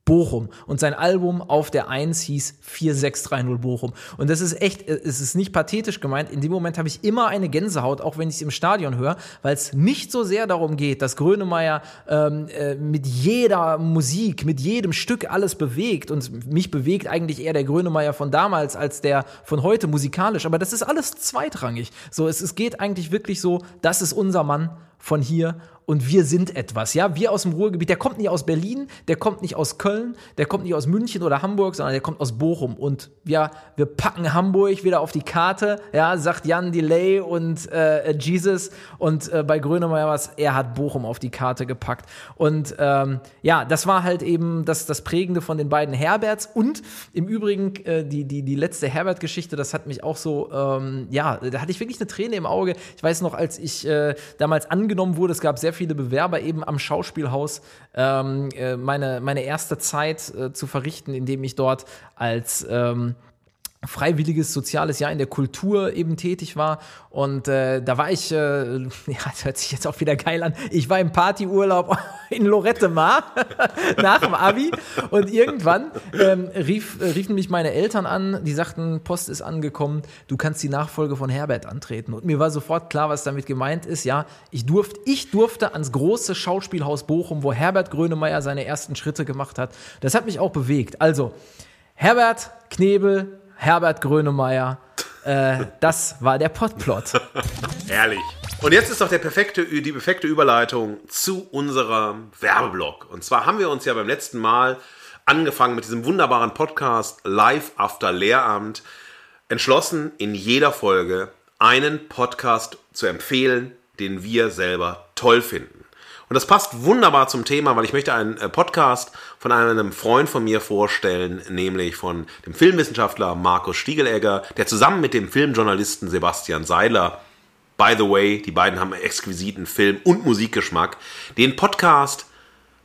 Bochum. Und sein Album auf der 1 hieß 4630 Bochum. Und das ist echt, es ist nicht pathetisch gemeint. In dem Moment habe ich immer eine Gänsehaut, auch wenn ich es im Stadion höre, weil es nicht so sehr darum geht, dass Grönemeyer ähm, äh, mit jeder Musik, mit jedem Stück alles bewegt. Und mich bewegt eigentlich eher der Grönemeyer von damals als der von heute musikalisch. Aber das ist alles zweitrangig. So, es, es geht eigentlich wirklich so, das ist unser Mann von hier und wir sind etwas. Ja, wir aus dem Ruhrgebiet, der kommt nicht aus Berlin, der kommt nicht aus Köln, der kommt nicht aus München oder Hamburg, sondern der kommt aus Bochum. Und ja, wir packen Hamburg wieder auf die Karte, ja, sagt Jan Delay und äh, Jesus. Und äh, bei Grönemeyer was, er hat Bochum auf die Karte gepackt. Und ähm, ja, das war halt eben das, das Prägende von den beiden Herberts. Und im Übrigen, äh, die, die, die letzte Herbert-Geschichte, das hat mich auch so, ähm, ja, da hatte ich wirklich eine Träne im Auge. Ich weiß noch, als ich äh, damals angenommen wurde, es gab sehr viele Bewerber eben am Schauspielhaus ähm, äh, meine, meine erste Zeit äh, zu verrichten, indem ich dort als ähm, freiwilliges soziales Jahr in der Kultur eben tätig war. Und äh, da war ich, äh, ja, das hört sich jetzt auch wieder geil an, ich war im Partyurlaub in Lorette Mar nach dem Abi. Und irgendwann ähm, rief, äh, riefen mich meine Eltern an, die sagten, Post ist angekommen, du kannst die Nachfolge von Herbert antreten. Und mir war sofort klar, was damit gemeint ist. Ja, ich durfte, ich durfte ans große Schauspielhaus Bochum, wo Herbert Grönemeyer seine ersten Schritte gemacht hat. Das hat mich auch bewegt. Also, Herbert Knebel, Herbert Grönemeyer. Äh, das war der Potplot. Herrlich. Und jetzt ist doch der perfekte, die perfekte Überleitung zu unserem Werbeblock. Und zwar haben wir uns ja beim letzten Mal angefangen mit diesem wunderbaren Podcast Live After Lehramt entschlossen, in jeder Folge einen Podcast zu empfehlen, den wir selber toll finden. Und das passt wunderbar zum Thema, weil ich möchte einen äh, Podcast von einem Freund von mir vorstellen, nämlich von dem Filmwissenschaftler Markus Stiegelegger, der zusammen mit dem Filmjournalisten Sebastian Seiler, by the way, die beiden haben exquisiten Film- und Musikgeschmack, den Podcast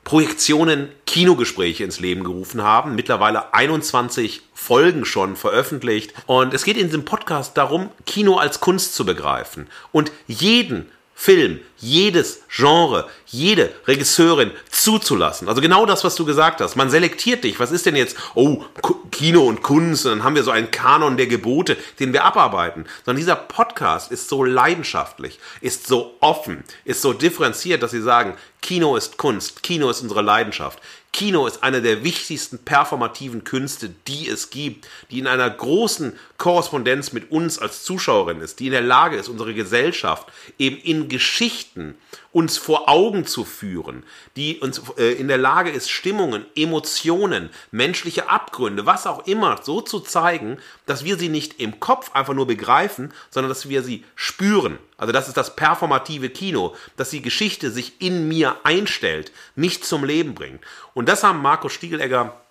Projektionen Kinogespräche ins Leben gerufen haben. Mittlerweile 21 Folgen schon veröffentlicht. Und es geht in diesem Podcast darum, Kino als Kunst zu begreifen und jeden Film, jedes Genre, jede Regisseurin zuzulassen. Also genau das, was du gesagt hast. Man selektiert dich. Was ist denn jetzt, oh, Kino und Kunst, und dann haben wir so einen Kanon der Gebote, den wir abarbeiten. Sondern dieser Podcast ist so leidenschaftlich, ist so offen, ist so differenziert, dass sie sagen, Kino ist Kunst, Kino ist unsere Leidenschaft. Kino ist eine der wichtigsten performativen Künste, die es gibt, die in einer großen Korrespondenz mit uns als Zuschauerin ist, die in der Lage ist, unsere Gesellschaft eben in Geschichten uns vor Augen zu führen, die uns äh, in der Lage ist, Stimmungen, Emotionen, menschliche Abgründe, was auch immer, so zu zeigen, dass wir sie nicht im Kopf einfach nur begreifen, sondern dass wir sie spüren. Also das ist das performative Kino, dass die Geschichte sich in mir einstellt, mich zum Leben bringt. Und das haben Markus Stiegelegger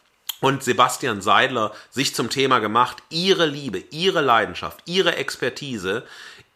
und Sebastian Seidler sich zum Thema gemacht, ihre Liebe, ihre Leidenschaft, ihre Expertise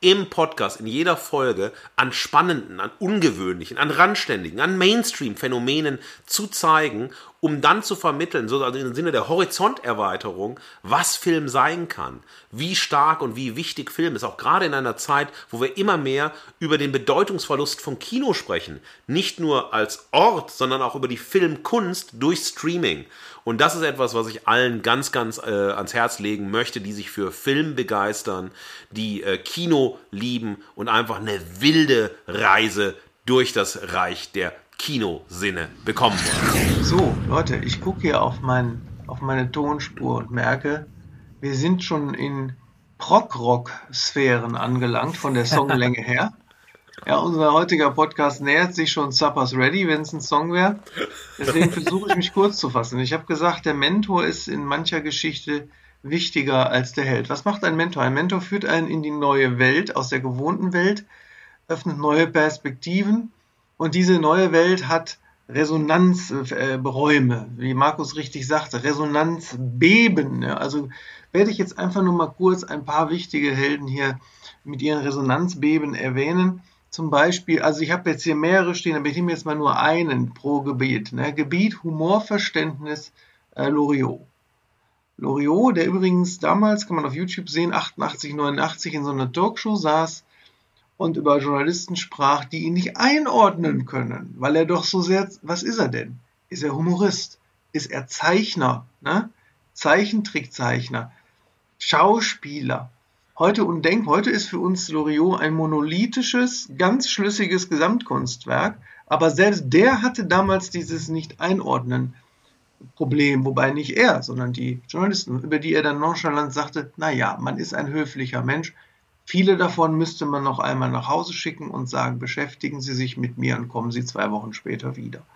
im Podcast, in jeder Folge an spannenden, an ungewöhnlichen, an randständigen, an Mainstream-Phänomenen zu zeigen, um dann zu vermitteln, so also im Sinne der Horizonterweiterung, was Film sein kann, wie stark und wie wichtig Film ist, auch gerade in einer Zeit, wo wir immer mehr über den Bedeutungsverlust von Kino sprechen, nicht nur als Ort, sondern auch über die Filmkunst durch Streaming. Und das ist etwas, was ich allen ganz, ganz äh, ans Herz legen möchte, die sich für Film begeistern, die äh, Kino lieben und einfach eine wilde Reise durch das Reich der Kinosinne bekommen wollen. So, Leute, ich gucke hier auf, mein, auf meine Tonspur und merke, wir sind schon in Prog-Rock-Sphären angelangt, von der Songlänge her. Ja, unser heutiger Podcast nähert sich schon Suppers Ready, wenn es ein Song wäre. Deswegen versuche ich mich kurz zu fassen. Ich habe gesagt, der Mentor ist in mancher Geschichte wichtiger als der Held. Was macht ein Mentor? Ein Mentor führt einen in die neue Welt, aus der gewohnten Welt, öffnet neue Perspektiven und diese neue Welt hat Resonanzberäume, wie Markus richtig sagte, Resonanzbeben. Also werde ich jetzt einfach nur mal kurz ein paar wichtige Helden hier mit ihren Resonanzbeben erwähnen. Zum Beispiel, also ich habe jetzt hier mehrere stehen, aber ich nehme jetzt mal nur einen pro Gebiet. Ne? Gebiet Humorverständnis äh, Loriot. Loriot, der übrigens damals, kann man auf YouTube sehen, 88, 89 in so einer Talkshow saß und über Journalisten sprach, die ihn nicht einordnen können, weil er doch so sehr, was ist er denn? Ist er Humorist? Ist er Zeichner? Ne? Zeichentrickzeichner? Schauspieler? Heute undenkbar. Heute ist für uns Loriot ein monolithisches, ganz schlüssiges Gesamtkunstwerk. Aber selbst der hatte damals dieses Nicht-Einordnen Problem, wobei nicht er, sondern die Journalisten, über die er dann nonchalant sagte, na ja, man ist ein höflicher Mensch. Viele davon müsste man noch einmal nach Hause schicken und sagen, beschäftigen Sie sich mit mir und kommen Sie zwei Wochen später wieder.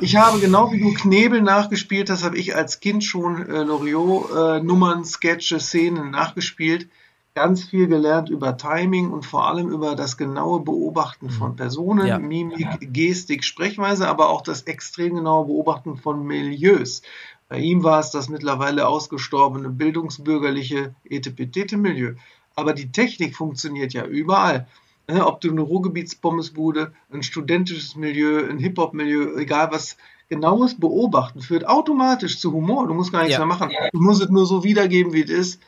Ich habe genau wie du Knebel nachgespielt, das habe ich als Kind schon äh, Loriot-Nummern, äh, Sketche, Szenen nachgespielt. Ganz viel gelernt über Timing und vor allem über das genaue Beobachten von mhm. Personen, ja. Mimik, Gestik, Sprechweise, aber auch das extrem genaue Beobachten von Milieus. Bei ihm war es das mittlerweile ausgestorbene bildungsbürgerliche Etepetete-Milieu. Aber die Technik funktioniert ja überall. Ne, ob du eine Ruhrgebietspommesbude, ein studentisches Milieu, ein Hip-Hop-Milieu, egal was, genaues Beobachten führt automatisch zu Humor. Du musst gar nichts Ja. mehr machen. Du musst es nur so wiedergeben, wie es ist.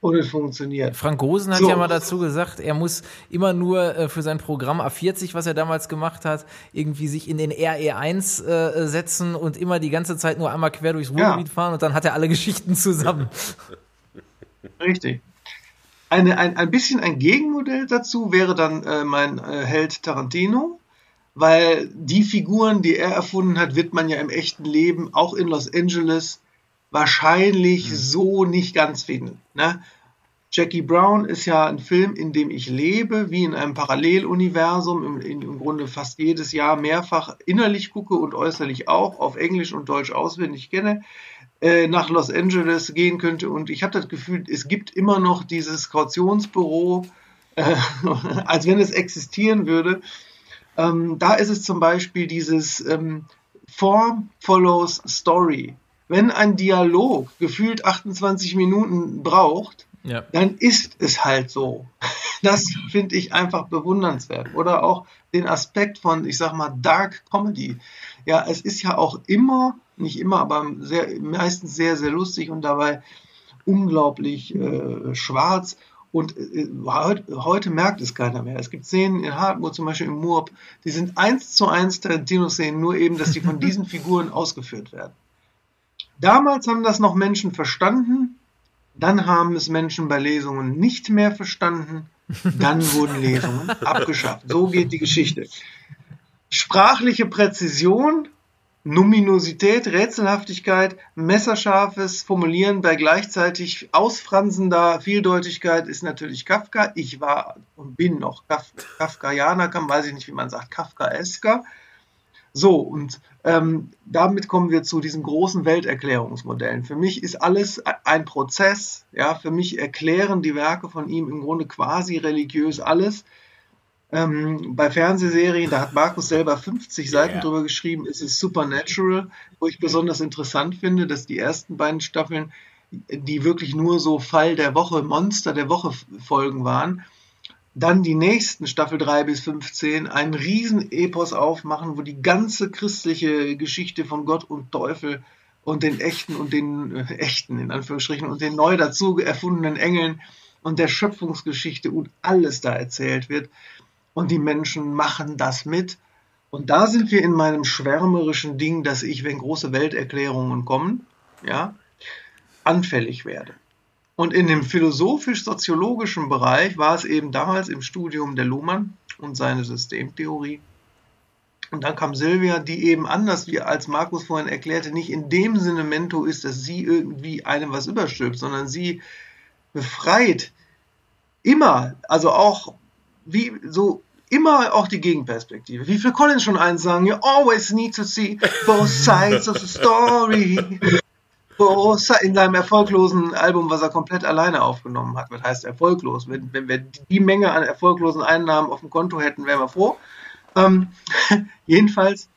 Und es funktioniert. Frank Gosen hat So. ja mal dazu gesagt, er muss immer nur äh, für sein Programm A40, was er damals gemacht hat, irgendwie sich in den RE1 äh, setzen und immer die ganze Zeit nur einmal quer durchs Ja. Ruhrgebiet fahren und dann hat er alle Geschichten zusammen. Richtig. Eine, ein, ein bisschen ein Gegenmodell dazu wäre dann äh, mein äh, Held Tarantino, weil die Figuren, die er erfunden hat, wird man ja im echten Leben, auch in Los Angeles, wahrscheinlich so nicht ganz finden. Ne? Jackie Brown ist ja ein Film, in dem ich lebe, wie in einem Paralleluniversum, im, in, im Grunde fast jedes Jahr mehrfach innerlich gucke und äußerlich auch, auf Englisch und Deutsch auswendig kenne äh, nach Los Angeles gehen könnte. Und ich habe das Gefühl, es gibt immer noch dieses Kautionsbüro, äh, als wenn es existieren würde. Ähm, da ist es zum Beispiel dieses ähm, Form follows Story. Wenn ein Dialog gefühlt 28 Minuten braucht, Ja. dann ist es halt so. Das finde ich einfach bewundernswert. Oder auch den Aspekt von, ich sag mal, Dark Comedy. Ja, es ist ja auch immer, nicht immer, aber sehr, meistens sehr, sehr lustig und dabei unglaublich äh, schwarz. Und äh, heute, heute merkt es keiner mehr. Es gibt Szenen in Hardwood, zum Beispiel im Moorb, die sind eins zu eins Tarantino-Szenen, nur eben, dass die von diesen Figuren ausgeführt werden. Damals haben das noch Menschen verstanden, dann haben es Menschen bei Lesungen nicht mehr verstanden, dann wurden Lesungen abgeschafft. So geht die Geschichte. Sprachliche Präzision, Numinosität, Rätselhaftigkeit, messerscharfes Formulieren bei gleichzeitig ausfransender Vieldeutigkeit ist natürlich Kafka. Ich war und bin noch Kaf Kafkaianer, kann, weiß ich nicht, wie man sagt, Kafkaesker. So, und ähm, damit kommen wir zu diesen großen Welterklärungsmodellen. Für mich ist alles ein Prozess. Ja, für mich erklären die Werke von ihm im Grunde quasi religiös alles. Ähm, bei Fernsehserien, da hat Markus selber 50 Seiten Ja. drüber geschrieben, ist es Supernatural, wo ich besonders interessant finde, dass die ersten beiden Staffeln, die wirklich nur so Fall der Woche, Monster der Woche Folgen waren, dann die nächsten Staffel 3 bis 15 einen riesen Epos aufmachen, wo die ganze christliche Geschichte von Gott und Teufel und den echten und den äh, echten in Anführungsstrichen und den neu dazu erfundenen Engeln und der Schöpfungsgeschichte und alles da erzählt wird und die Menschen machen das mit und da sind wir in meinem schwärmerischen Ding, dass ich, wenn große Welterklärungen kommen, ja, anfällig werde. Und in dem philosophisch-soziologischen Bereich war es eben damals im Studium der Luhmann und seine Systemtheorie. Und dann kam Silvia, die eben anders, wie als Markus vorhin erklärte, nicht in dem Sinne Mento ist, dass sie irgendwie einem was überstülpt, sondern sie befreit immer, also auch wie so immer auch die Gegenperspektive. Wie Phil Collins schon eins sagen, you always need to see both sides of the story. In seinem erfolglosen Album, was er komplett alleine aufgenommen hat. Was heißt erfolglos? Wenn, wenn wir die Menge an erfolglosen Einnahmen auf dem Konto hätten, wären wir froh. Ähm, jedenfalls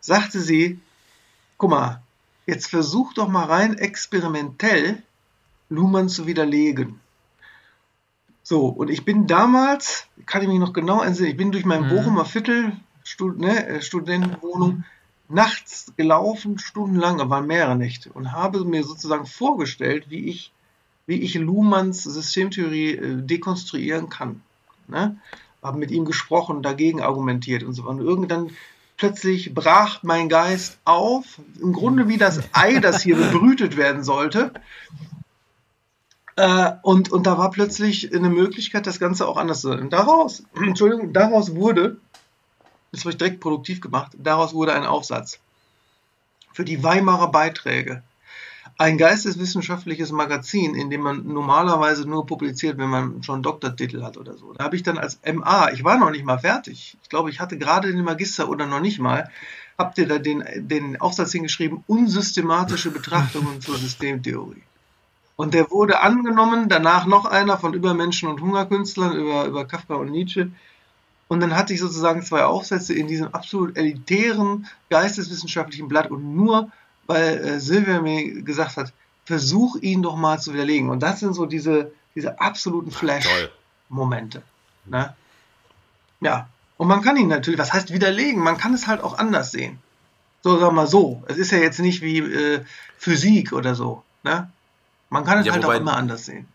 sagte sie, guck mal, jetzt versuch doch mal rein experimentell Luhmann zu widerlegen. So, und ich bin damals, kann ich mich noch genau entsinnen, ich bin durch mein Mhm. Bochumer Viertel, Stud ne, äh, Studentenwohnung, nachts gelaufen, stundenlang, da waren mehrere Nächte, und habe mir sozusagen vorgestellt, wie ich, wie ich Luhmanns Systemtheorie äh, dekonstruieren kann. Ne? Habe mit ihm gesprochen, dagegen argumentiert und so. Und irgendwann plötzlich brach mein Geist auf, im Grunde wie das Ei, das hier bebrütet werden sollte. Äh, und, und da war plötzlich eine Möglichkeit, das Ganze auch anders zu sein. Daraus, Entschuldigung, daraus wurde, das habe ich direkt produktiv gemacht, daraus wurde ein Aufsatz für die Weimarer Beiträge. Ein geisteswissenschaftliches Magazin, in dem man normalerweise nur publiziert, wenn man schon Doktortitel hat oder so. Da habe ich dann als MA, ich war noch nicht mal fertig, ich glaube, ich hatte gerade den Magister oder noch nicht mal, habt ihr da den, den Aufsatz hingeschrieben, unsystematische Betrachtungen zur Systemtheorie. Und der wurde angenommen, danach noch einer von Übermenschen und Hungerkünstlern über, über Kafka und Nietzsche. Und dann hatte ich sozusagen zwei Aufsätze in diesem absolut elitären geisteswissenschaftlichen Blatt und nur weil äh, Silvia mir gesagt hat, versuch ihn doch mal zu widerlegen. Und das sind so diese, diese absoluten. Flash-Momente. Ne? Ja. Und man kann ihn natürlich, was heißt widerlegen? Man kann es halt auch anders sehen. So, sag mal so. Es ist ja jetzt nicht wie äh, Physik oder so. Ne? Man kann es Ja, halt wobei- auch immer anders sehen.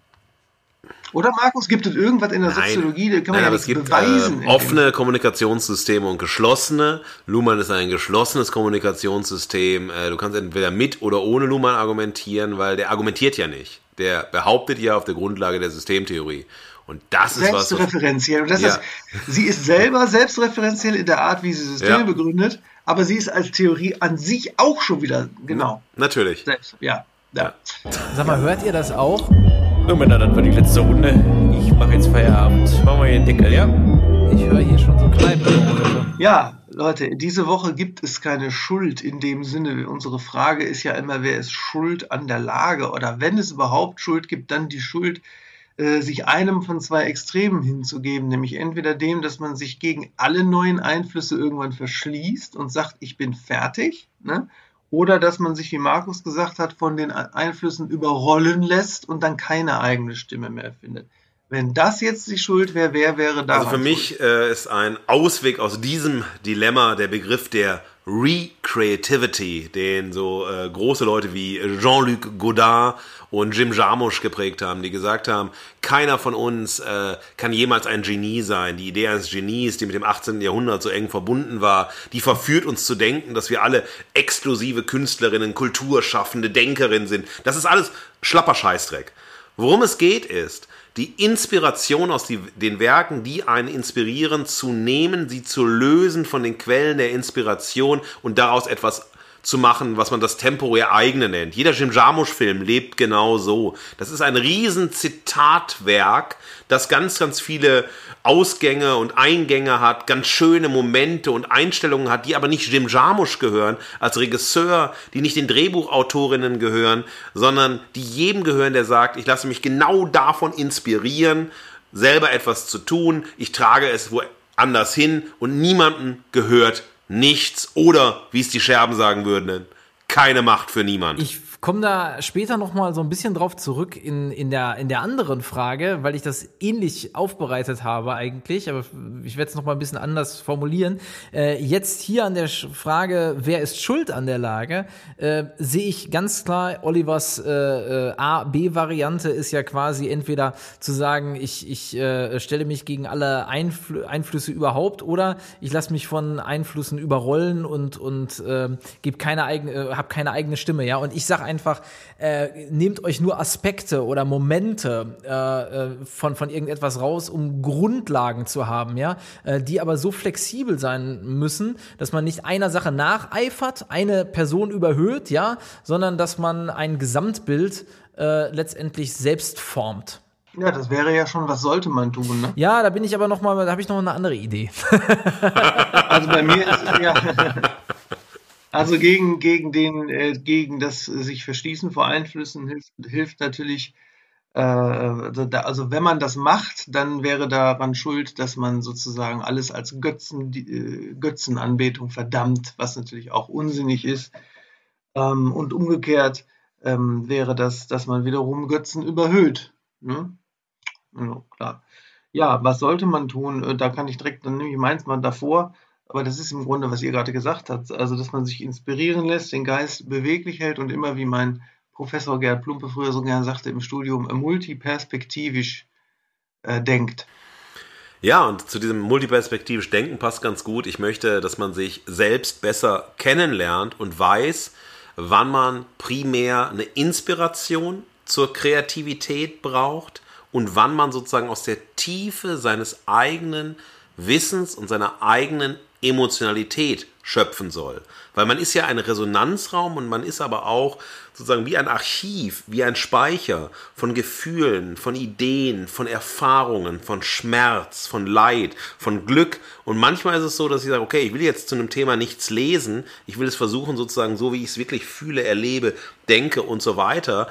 Oder Markus, gibt es irgendwas in der Soziologie, da kann man Nein, ja aber es gibt beweisen. äh, offene Kommunikationssysteme und geschlossene. Luhmann ist ein geschlossenes Kommunikationssystem. Äh, du kannst entweder mit oder ohne Luhmann argumentieren, weil der argumentiert ja nicht. Der behauptet ja auf der Grundlage der Systemtheorie. Und das ist was. Selbstreferenziell. Und das Ja. ist, sie ist selber selbstreferenziell in der Art, wie sie Systeme Ja. begründet, aber sie ist als Theorie an sich auch schon wieder, genau, Natürlich. selbst, ja. Ja. Sag mal, hört ihr das auch? So, Männer, dann war die letzte Runde. Ich mache jetzt Feierabend. Machen wir hier den Deckel, ja? Ich höre hier schon so Kneipengeräusche. Ja, Leute, diese Woche gibt es keine Schuld in dem Sinne. Unsere Frage ist ja immer, wer ist schuld an der Lage? Oder wenn es überhaupt Schuld gibt, dann die Schuld, äh, sich einem von zwei Extremen hinzugeben, nämlich entweder dem, dass man sich gegen alle neuen Einflüsse irgendwann verschließt und sagt, ich bin fertig, ne? Oder dass man sich, wie Markus gesagt hat, von den Einflüssen überrollen lässt und dann keine eigene Stimme mehr findet. Wenn das jetzt die Schuld wäre, wer wäre da? Also für mich äh, ist ein Ausweg aus diesem Dilemma der Begriff der Recreativity, den so äh, große Leute wie Jean-Luc Godard und Jim Jarmusch geprägt haben, die gesagt haben, keiner von uns äh, kann jemals ein Genie sein. Die Idee eines Genies, die mit dem 18. Jahrhundert so eng verbunden war, die verführt uns zu denken, dass wir alle exklusive Künstlerinnen, Kulturschaffende, Denkerinnen sind. Das ist alles schlapper Scheißdreck. Worum es geht ist, die Inspiration aus die, den Werken, die einen inspirieren, zu nehmen, sie zu lösen von den Quellen der Inspiration und daraus etwas zu machen, was man das temporär eigene nennt. Jeder Jim Jarmusch-Film lebt genau so. Das ist ein riesen Zitatwerk, das ganz, ganz viele Ausgänge und Eingänge hat, ganz schöne Momente und Einstellungen hat, die aber nicht Jim Jarmusch gehören, als Regisseur, die nicht den Drehbuchautorinnen gehören, sondern die jedem gehören, der sagt, ich lasse mich genau davon inspirieren, selber etwas zu tun, ich trage es woanders hin und niemandem gehört nichts oder, wie es die Scherben sagen würden, keine Macht für niemand. Ich komme da später noch mal so ein bisschen drauf zurück in, in, der, in der anderen Frage, weil ich das ähnlich aufbereitet habe eigentlich, aber ich werde es noch mal ein bisschen anders formulieren. Äh, jetzt hier an der Frage, wer ist schuld an der Lage, äh, sehe ich ganz klar, Olivers äh, äh, A-B-Variante ist ja quasi entweder zu sagen, ich, ich äh, stelle mich gegen alle Einflü Einflüsse überhaupt oder ich lasse mich von Einflüssen überrollen und, und äh, gebe keine eigene, äh, habe keine eigene Stimme, ja. Und ich sage einfach, äh, nehmt euch nur Aspekte oder Momente äh, äh, von, von irgendetwas raus, um Grundlagen zu haben, ja, äh, die aber so flexibel sein müssen, dass man nicht einer Sache nacheifert, eine Person überhöht, ja, sondern dass man ein Gesamtbild äh, letztendlich selbst formt. Ja, das wäre ja schon, was sollte man tun, ne? Ja, da bin ich aber noch mal, da habe ich noch eine andere Idee. Also bei mir ist es ja. Also gegen, gegen den, äh, gegen das äh, sich verschließen vor Einflüssen hilft, hilft natürlich, äh, also, da, also wenn man das macht, dann wäre daran schuld, dass man sozusagen alles als Götzen, die, äh, Götzenanbetung verdammt, was natürlich auch unsinnig ist. Ähm, und umgekehrt ähm, wäre das, dass man wiederum Götzen überhöht. Ne? Ja, klar. Ja, was sollte man tun? Äh, Da kann ich direkt, dann nehme ich meins mal davor. Aber das ist im Grunde, was ihr gerade gesagt habt. Also, dass man sich inspirieren lässt, den Geist beweglich hält und immer, wie mein Professor Gerd Plumpe früher so gerne sagte im Studium, multiperspektivisch äh, denkt. Ja, und zu diesem multiperspektivisch Denken passt ganz gut. Ich möchte, dass man sich selbst besser kennenlernt und weiß, wann man primär eine Inspiration zur Kreativität braucht und wann man sozusagen aus der Tiefe seines eigenen Wissens und seiner eigenen Emotionalität schöpfen soll. Weil man ist ja ein Resonanzraum und man ist aber auch sozusagen wie ein Archiv, wie ein Speicher von Gefühlen, von Ideen, von Erfahrungen, von Schmerz, von Leid, von Glück. Und manchmal ist es so, dass ich sage, okay, ich will jetzt zu einem Thema nichts lesen, ich will es versuchen sozusagen so, wie ich es wirklich fühle, erlebe, denke und so weiter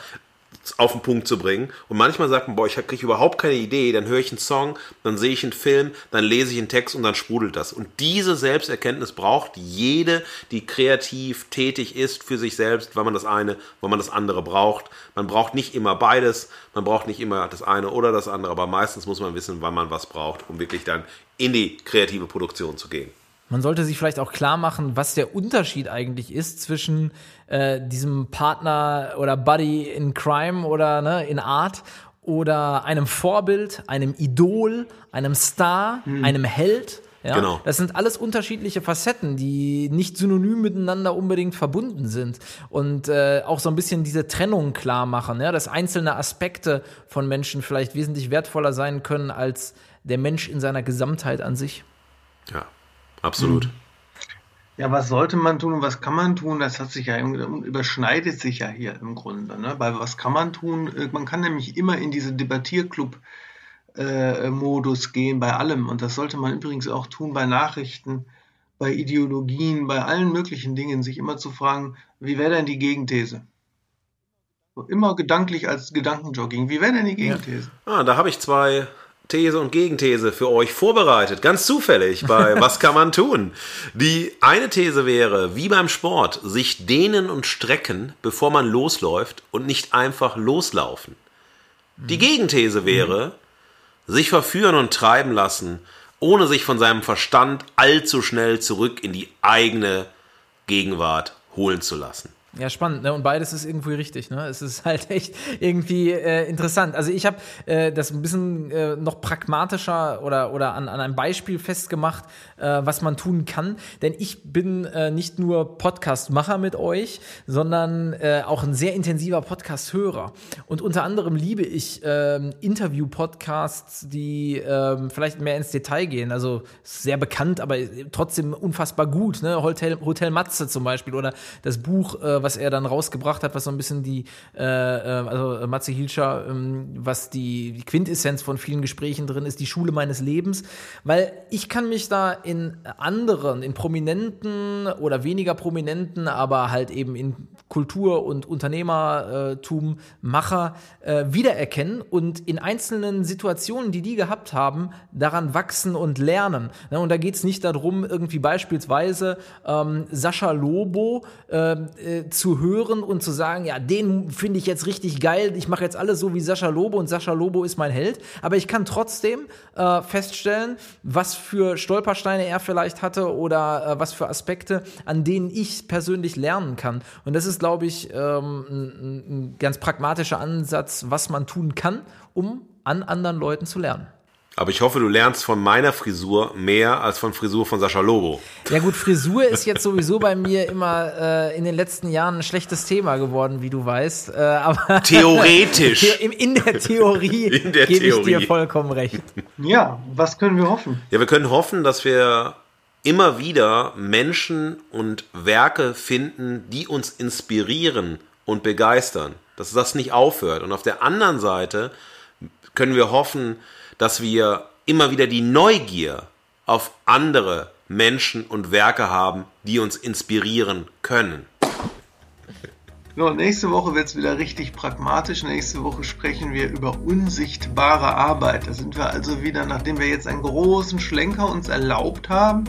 auf den Punkt zu bringen. Und manchmal sagt man, boah, ich kriege überhaupt keine Idee, dann höre ich einen Song, dann sehe ich einen Film, dann lese ich einen Text und dann sprudelt das. Und diese Selbsterkenntnis braucht jede, die kreativ tätig ist für sich selbst, weil man das eine, weil man das andere braucht. Man braucht nicht immer beides, man braucht nicht immer das eine oder das andere, aber meistens muss man wissen, wann man was braucht, um wirklich dann in die kreative Produktion zu gehen. Man sollte sich vielleicht auch klar machen, was der Unterschied eigentlich ist zwischen äh, diesem Partner oder Buddy in Crime oder ne, in Art oder einem Vorbild, einem Idol, einem Star, einem Held. Ja? Genau. Das sind alles unterschiedliche Facetten, die nicht synonym miteinander unbedingt verbunden sind und äh, auch so ein bisschen diese Trennung klar machen, ja? dass einzelne Aspekte von Menschen vielleicht wesentlich wertvoller sein können als der Mensch in seiner Gesamtheit an sich. Ja, absolut. Ja, was sollte man tun und was kann man tun? Das hat sich ja überschneidet sich ja hier im Grunde. Ne? Bei was kann man tun? Äh, Man kann nämlich immer in diese Debattierclub-Modus gehen bei allem. Und das sollte man übrigens auch tun bei Nachrichten, bei Ideologien, bei allen möglichen Dingen, sich immer zu fragen, wie wäre denn die Gegenthese? So, Immer gedanklich als Gedankenjogging. Wie wäre denn die Gegenthese? Ah, da habe ich zwei These und Gegenthese für euch vorbereitet. Ganz zufällig bei Was kann man tun? Die eine These wäre, wie beim Sport, sich dehnen und strecken, bevor man losläuft und nicht einfach loslaufen. Die Gegenthese wäre, sich verführen und treiben lassen, ohne sich von seinem Verstand allzu schnell zurück in die eigene Gegenwart holen zu lassen. Ja, spannend, ne? Und beides ist irgendwie richtig, ne? Es ist halt echt irgendwie äh, interessant. Also ich habe äh, das ein bisschen äh, noch pragmatischer oder, oder an, an einem Beispiel festgemacht, äh, was man tun kann. Denn ich bin äh, nicht nur Podcast-Macher mit euch, sondern äh, auch ein sehr intensiver Podcast-Hörer. Und unter anderem liebe ich ähm, Interview-Podcasts, die ähm, vielleicht mehr ins Detail gehen. Also sehr bekannt, aber trotzdem unfassbar gut. Ne? Hotel, Hotel Matze zum Beispiel oder das Buch, was er dann rausgebracht hat, was so ein bisschen die, äh, äh, also Matze Hilscher, ähm, was die, die Quintessenz von vielen Gesprächen drin ist, die Schule meines Lebens. Weil ich kann mich da in anderen, in prominenten oder weniger prominenten, aber halt eben in Kultur- und Unternehmertum, Macher äh, wiedererkennen und in einzelnen Situationen, die die gehabt haben, daran wachsen und lernen. Ne, und da geht es nicht darum, irgendwie beispielsweise ähm, Sascha Lobo äh, äh, zu hören und zu sagen, ja, den finde ich jetzt richtig geil, ich mache jetzt alles so wie Sascha Lobo und Sascha Lobo ist mein Held. Aber ich kann trotzdem äh, feststellen, was für Stolpersteine er vielleicht hatte oder äh, was für Aspekte, an denen ich persönlich lernen kann. Und das ist, glaube ich, ähm, ein, ein ganz pragmatischer Ansatz, was man tun kann, um an anderen Leuten zu lernen. Aber ich hoffe, du lernst von meiner Frisur mehr als von Frisur von Sascha Lobo. Ja gut, Frisur ist jetzt sowieso bei mir immer äh, in den letzten Jahren ein schlechtes Thema geworden, wie du weißt. Äh, aber Theoretisch. The- in, in der Theorie In der gebe ich dir Theorie. vollkommen recht. Ja, was können wir hoffen? Ja, wir können hoffen, dass wir immer wieder Menschen und Werke finden, die uns inspirieren und begeistern. Dass das nicht aufhört. Und auf der anderen Seite können wir hoffen, dass wir immer wieder die Neugier auf andere Menschen und Werke haben, die uns inspirieren können. So, nächste Woche wird es wieder richtig pragmatisch. Nächste Woche sprechen wir über unsichtbare Arbeit. Da sind wir also wieder, nachdem wir jetzt einen großen Schlenker uns erlaubt haben,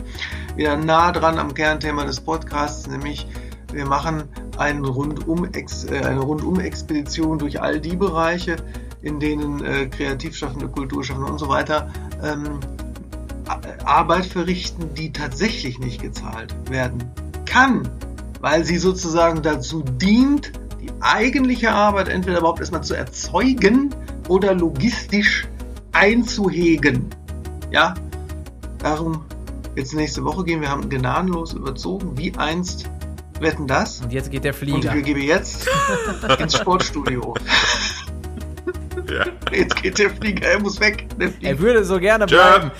wieder nah dran am Kernthema des Podcasts, nämlich wir machen Rundum äh, eine Rundum-Expedition durch all die Bereiche, in denen äh, Kreativschaffende, Kulturschaffende und so weiter ähm, Arbeit verrichten, die tatsächlich nicht gezahlt werden kann weil sie sozusagen dazu dient, die eigentliche Arbeit entweder überhaupt erstmal zu erzeugen oder logistisch einzuhegen. Ja, darum jetzt nächste Woche gehen. Wir haben gnadenlos überzogen, wie einst wetten das. Und jetzt geht der Und Flieger. ich gebe jetzt ins Sportstudio. Ja. Jetzt geht der Flieger, er muss weg. Der Er würde so gerne bleiben.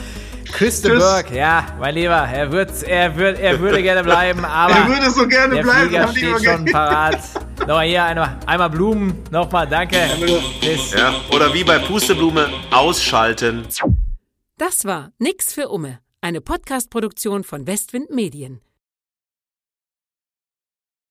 Tschüss. Burg, ja, mein Lieber, er, wird, er, wird, er würde gerne bleiben, aber Er würde so gerne der bleiben. Flieger steht schon parat. Nochmal hier einmal, einmal Blumen, nochmal, danke. Bis. Ja, oder wie bei Pusteblume, ausschalten. Das war Nix für Umme, eine Podcast-Produktion von Westwind Medien.